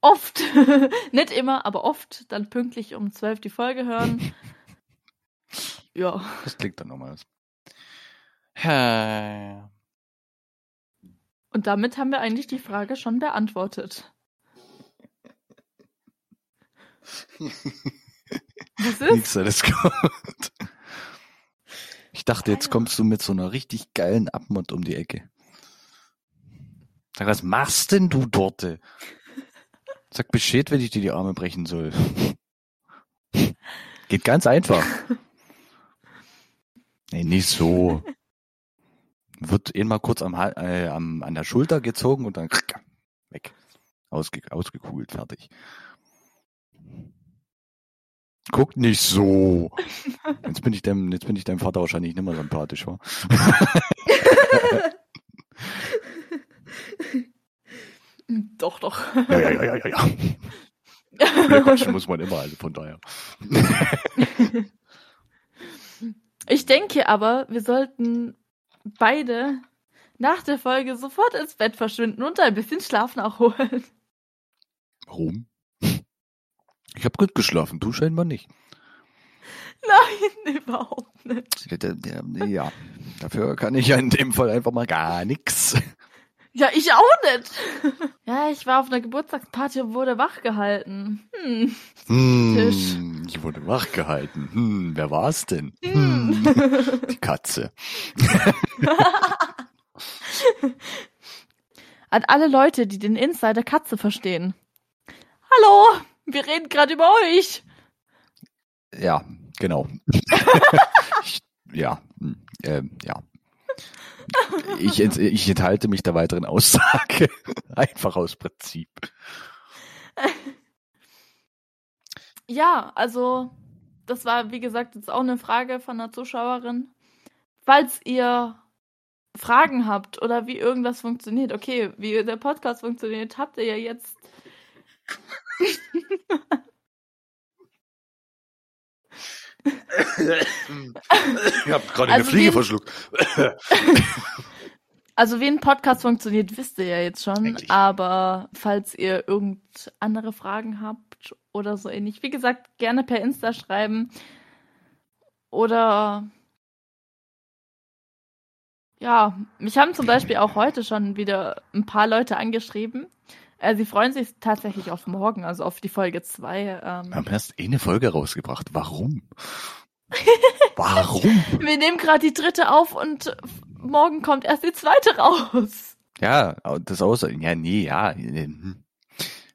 oft. <laughs> Nicht immer, aber oft dann pünktlich um zwölf die Folge hören. <laughs> ja. Das klingt dann nochmal. Und damit haben wir eigentlich die Frage schon beantwortet. Was ist? Nichts, alles gut. Ich dachte, jetzt kommst du mit so einer richtig geilen Abmod um die Ecke. Sag, was machst denn du dort? Sag Bescheid, wenn ich dir die Arme brechen soll. <laughs> Geht ganz einfach. <laughs> Nee, nicht so. Wird eh mal kurz am, äh, am, an der Schulter gezogen und dann <laughs> weg. Ausge, ausgekugelt, fertig. Guck nicht so. Jetzt bin ich deinem, jetzt bin ich deinem Vater wahrscheinlich nicht mehr sympathisch, wa? <laughs> doch, doch. Ja, ja, ja, ja, ja. ja. Quatschen muss man immer, also von daher. <laughs> Ich denke aber, wir sollten beide nach der Folge sofort ins Bett verschwinden und ein bisschen Schlaf nachholen. Warum? Ich habe gut geschlafen, du scheinbar nicht. Nein, <laughs> überhaupt nicht. Ja, dafür kann ich ja in dem Fall einfach mal gar nichts. Ja, ich auch nicht. <laughs> Ja, ich war auf einer Geburtstagsparty und wurde wachgehalten. Hm. hm Tisch. Ich wurde wachgehalten. Hm, wer war's denn? Hm. hm. <laughs> Die Katze. <laughs> An alle Leute, die den Insider Katze verstehen. Hallo, wir reden gerade über euch. Ja, genau. ich, ja, äh, ja. Ich, ich enthalte mich der weiteren Aussage. <laughs> Einfach aus Prinzip. Ja, also das war, wie gesagt, jetzt auch eine Frage von einer Zuschauerin. Falls ihr Fragen habt oder wie irgendwas funktioniert, okay, wie der Podcast funktioniert, habt ihr ja jetzt <laughs> ich habe gerade also eine Fliege verschluckt. also wie ein Podcast funktioniert, wisst ihr ja jetzt schon. Eigentlich. Aber falls ihr irgend andere Fragen habt oder so ähnlich, wie gesagt, gerne per Insta schreiben. Oder ja, mich haben zum Beispiel auch heute schon wieder ein paar Leute angeschrieben äh, sie freuen sich tatsächlich auf morgen, also auf die Folge 2. Ähm. Wir haben erst eh eine Folge rausgebracht. Warum? <laughs> Warum? Wir nehmen gerade die dritte auf und morgen kommt erst die zweite raus. Ja, das aus. Ja, nee, ja. Hm.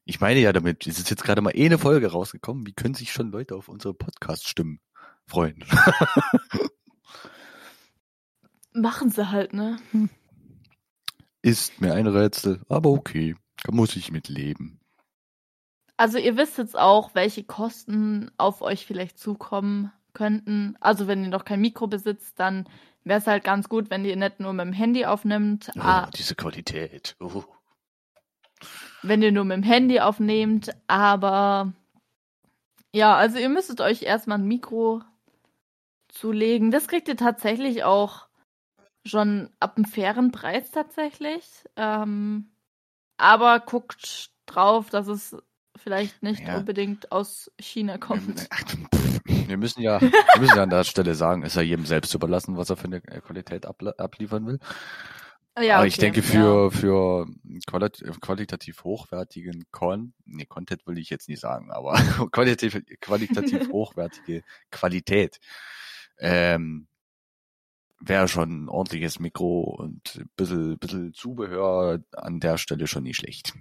Ich meine ja damit, es ist jetzt gerade mal eh eine Folge rausgekommen. Wie können sich schon Leute auf unsere Podcast-Stimmen freuen? <laughs> Machen sie halt, ne? Hm. Ist mir ein Rätsel, aber okay. Da muss ich mit leben. Also ihr wisst jetzt auch, welche Kosten auf euch vielleicht zukommen könnten. Also wenn ihr noch kein Mikro besitzt, dann wäre es halt ganz gut, wenn ihr nicht nur mit dem Handy aufnimmt. Oh, ah, diese Qualität. Oh. Wenn ihr nur mit dem Handy aufnehmt, aber ja, also ihr müsstet euch erstmal ein Mikro zulegen. Das kriegt ihr tatsächlich auch schon ab einem fairen Preis tatsächlich. Ähm, aber guckt drauf, dass es vielleicht nicht ja. unbedingt aus China kommt. Wir müssen ja, wir müssen ja an der Stelle sagen, ist ja jedem selbst überlassen, was er für eine Qualität abliefern will. Ja, Aber okay, ich denke, für, ja. für qualitativ hochwertigen Con, nee, Content will ich jetzt nicht sagen, aber <laughs> qualitativ, qualitativ <laughs> hochwertige Qualität, ähm, wäre schon ein ordentliches Mikro und ein bisschen, bisschen Zubehör an der Stelle schon nicht schlecht.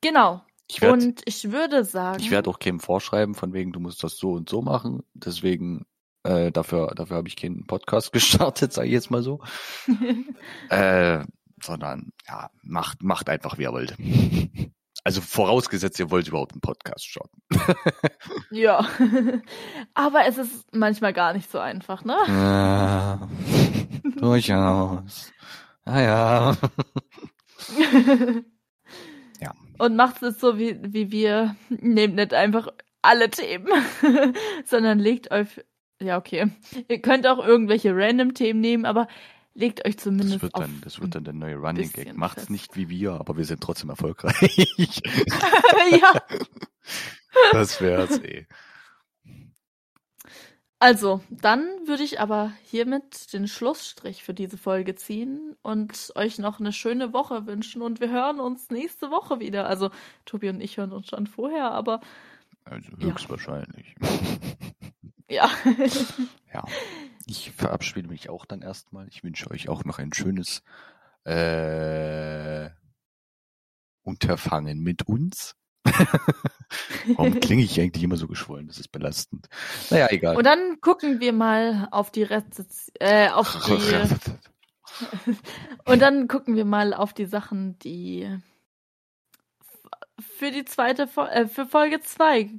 Genau. Ich werd, und ich würde sagen. Ich werde auch keinem vorschreiben, von wegen, du musst das so und so machen. Deswegen, äh, dafür, dafür habe ich keinen Podcast <laughs> gestartet, sage ich jetzt mal so. <laughs> äh, sondern ja, macht, macht einfach, wie ihr wollt. Also vorausgesetzt, ihr wollt überhaupt einen Podcast starten. <laughs> ja. <laughs> Aber es ist manchmal gar nicht so einfach, ne? Ja, <laughs> durchaus. Ah ja. ja. Und macht es so wie, wie wir. Nehmt nicht einfach alle Themen, <laughs> sondern legt euch. Ja, okay. Ihr könnt auch irgendwelche random Themen nehmen, aber legt euch zumindest das wird auf dann, Das wird dann der neue Running Gag. Macht's nicht wie wir, aber wir sind trotzdem erfolgreich. ja. Das wär's eh. Also, dann würde ich aber hiermit den Schlussstrich für diese Folge ziehen und euch noch eine schöne Woche wünschen und wir hören uns nächste Woche wieder. Also, Tobi und ich hören uns schon vorher, aber. Also höchstwahrscheinlich. <laughs> Ja. ja. Ich verabschiede mich auch dann erstmal. Ich wünsche euch auch noch ein schönes äh, Unterfangen mit uns. <laughs> Warum klinge ich eigentlich immer so geschwollen? Das ist belastend. Naja, egal. Und dann gucken wir mal auf die Rezeption, äh, auf <laughs> die. und dann gucken wir mal auf die Sachen, die für die zweite, äh, für Folge 2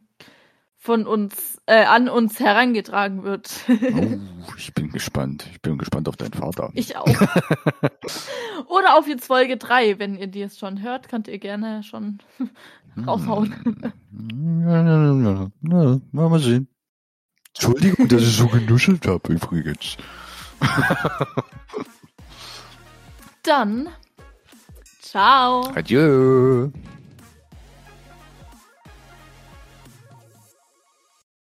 von uns, äh, an uns herangetragen wird. oh, ich bin gespannt. Ich bin gespannt auf deinen Vater. Ich auch. <laughs> Oder auf jetzt Folge 3. Wenn ihr die jetzt schon hört, könnt ihr gerne schon raushauen. Ja, <laughs> ja. Mal sehen. Entschuldigung, dass ich so genuschelt habe übrigens. Dann, ciao. Adieu.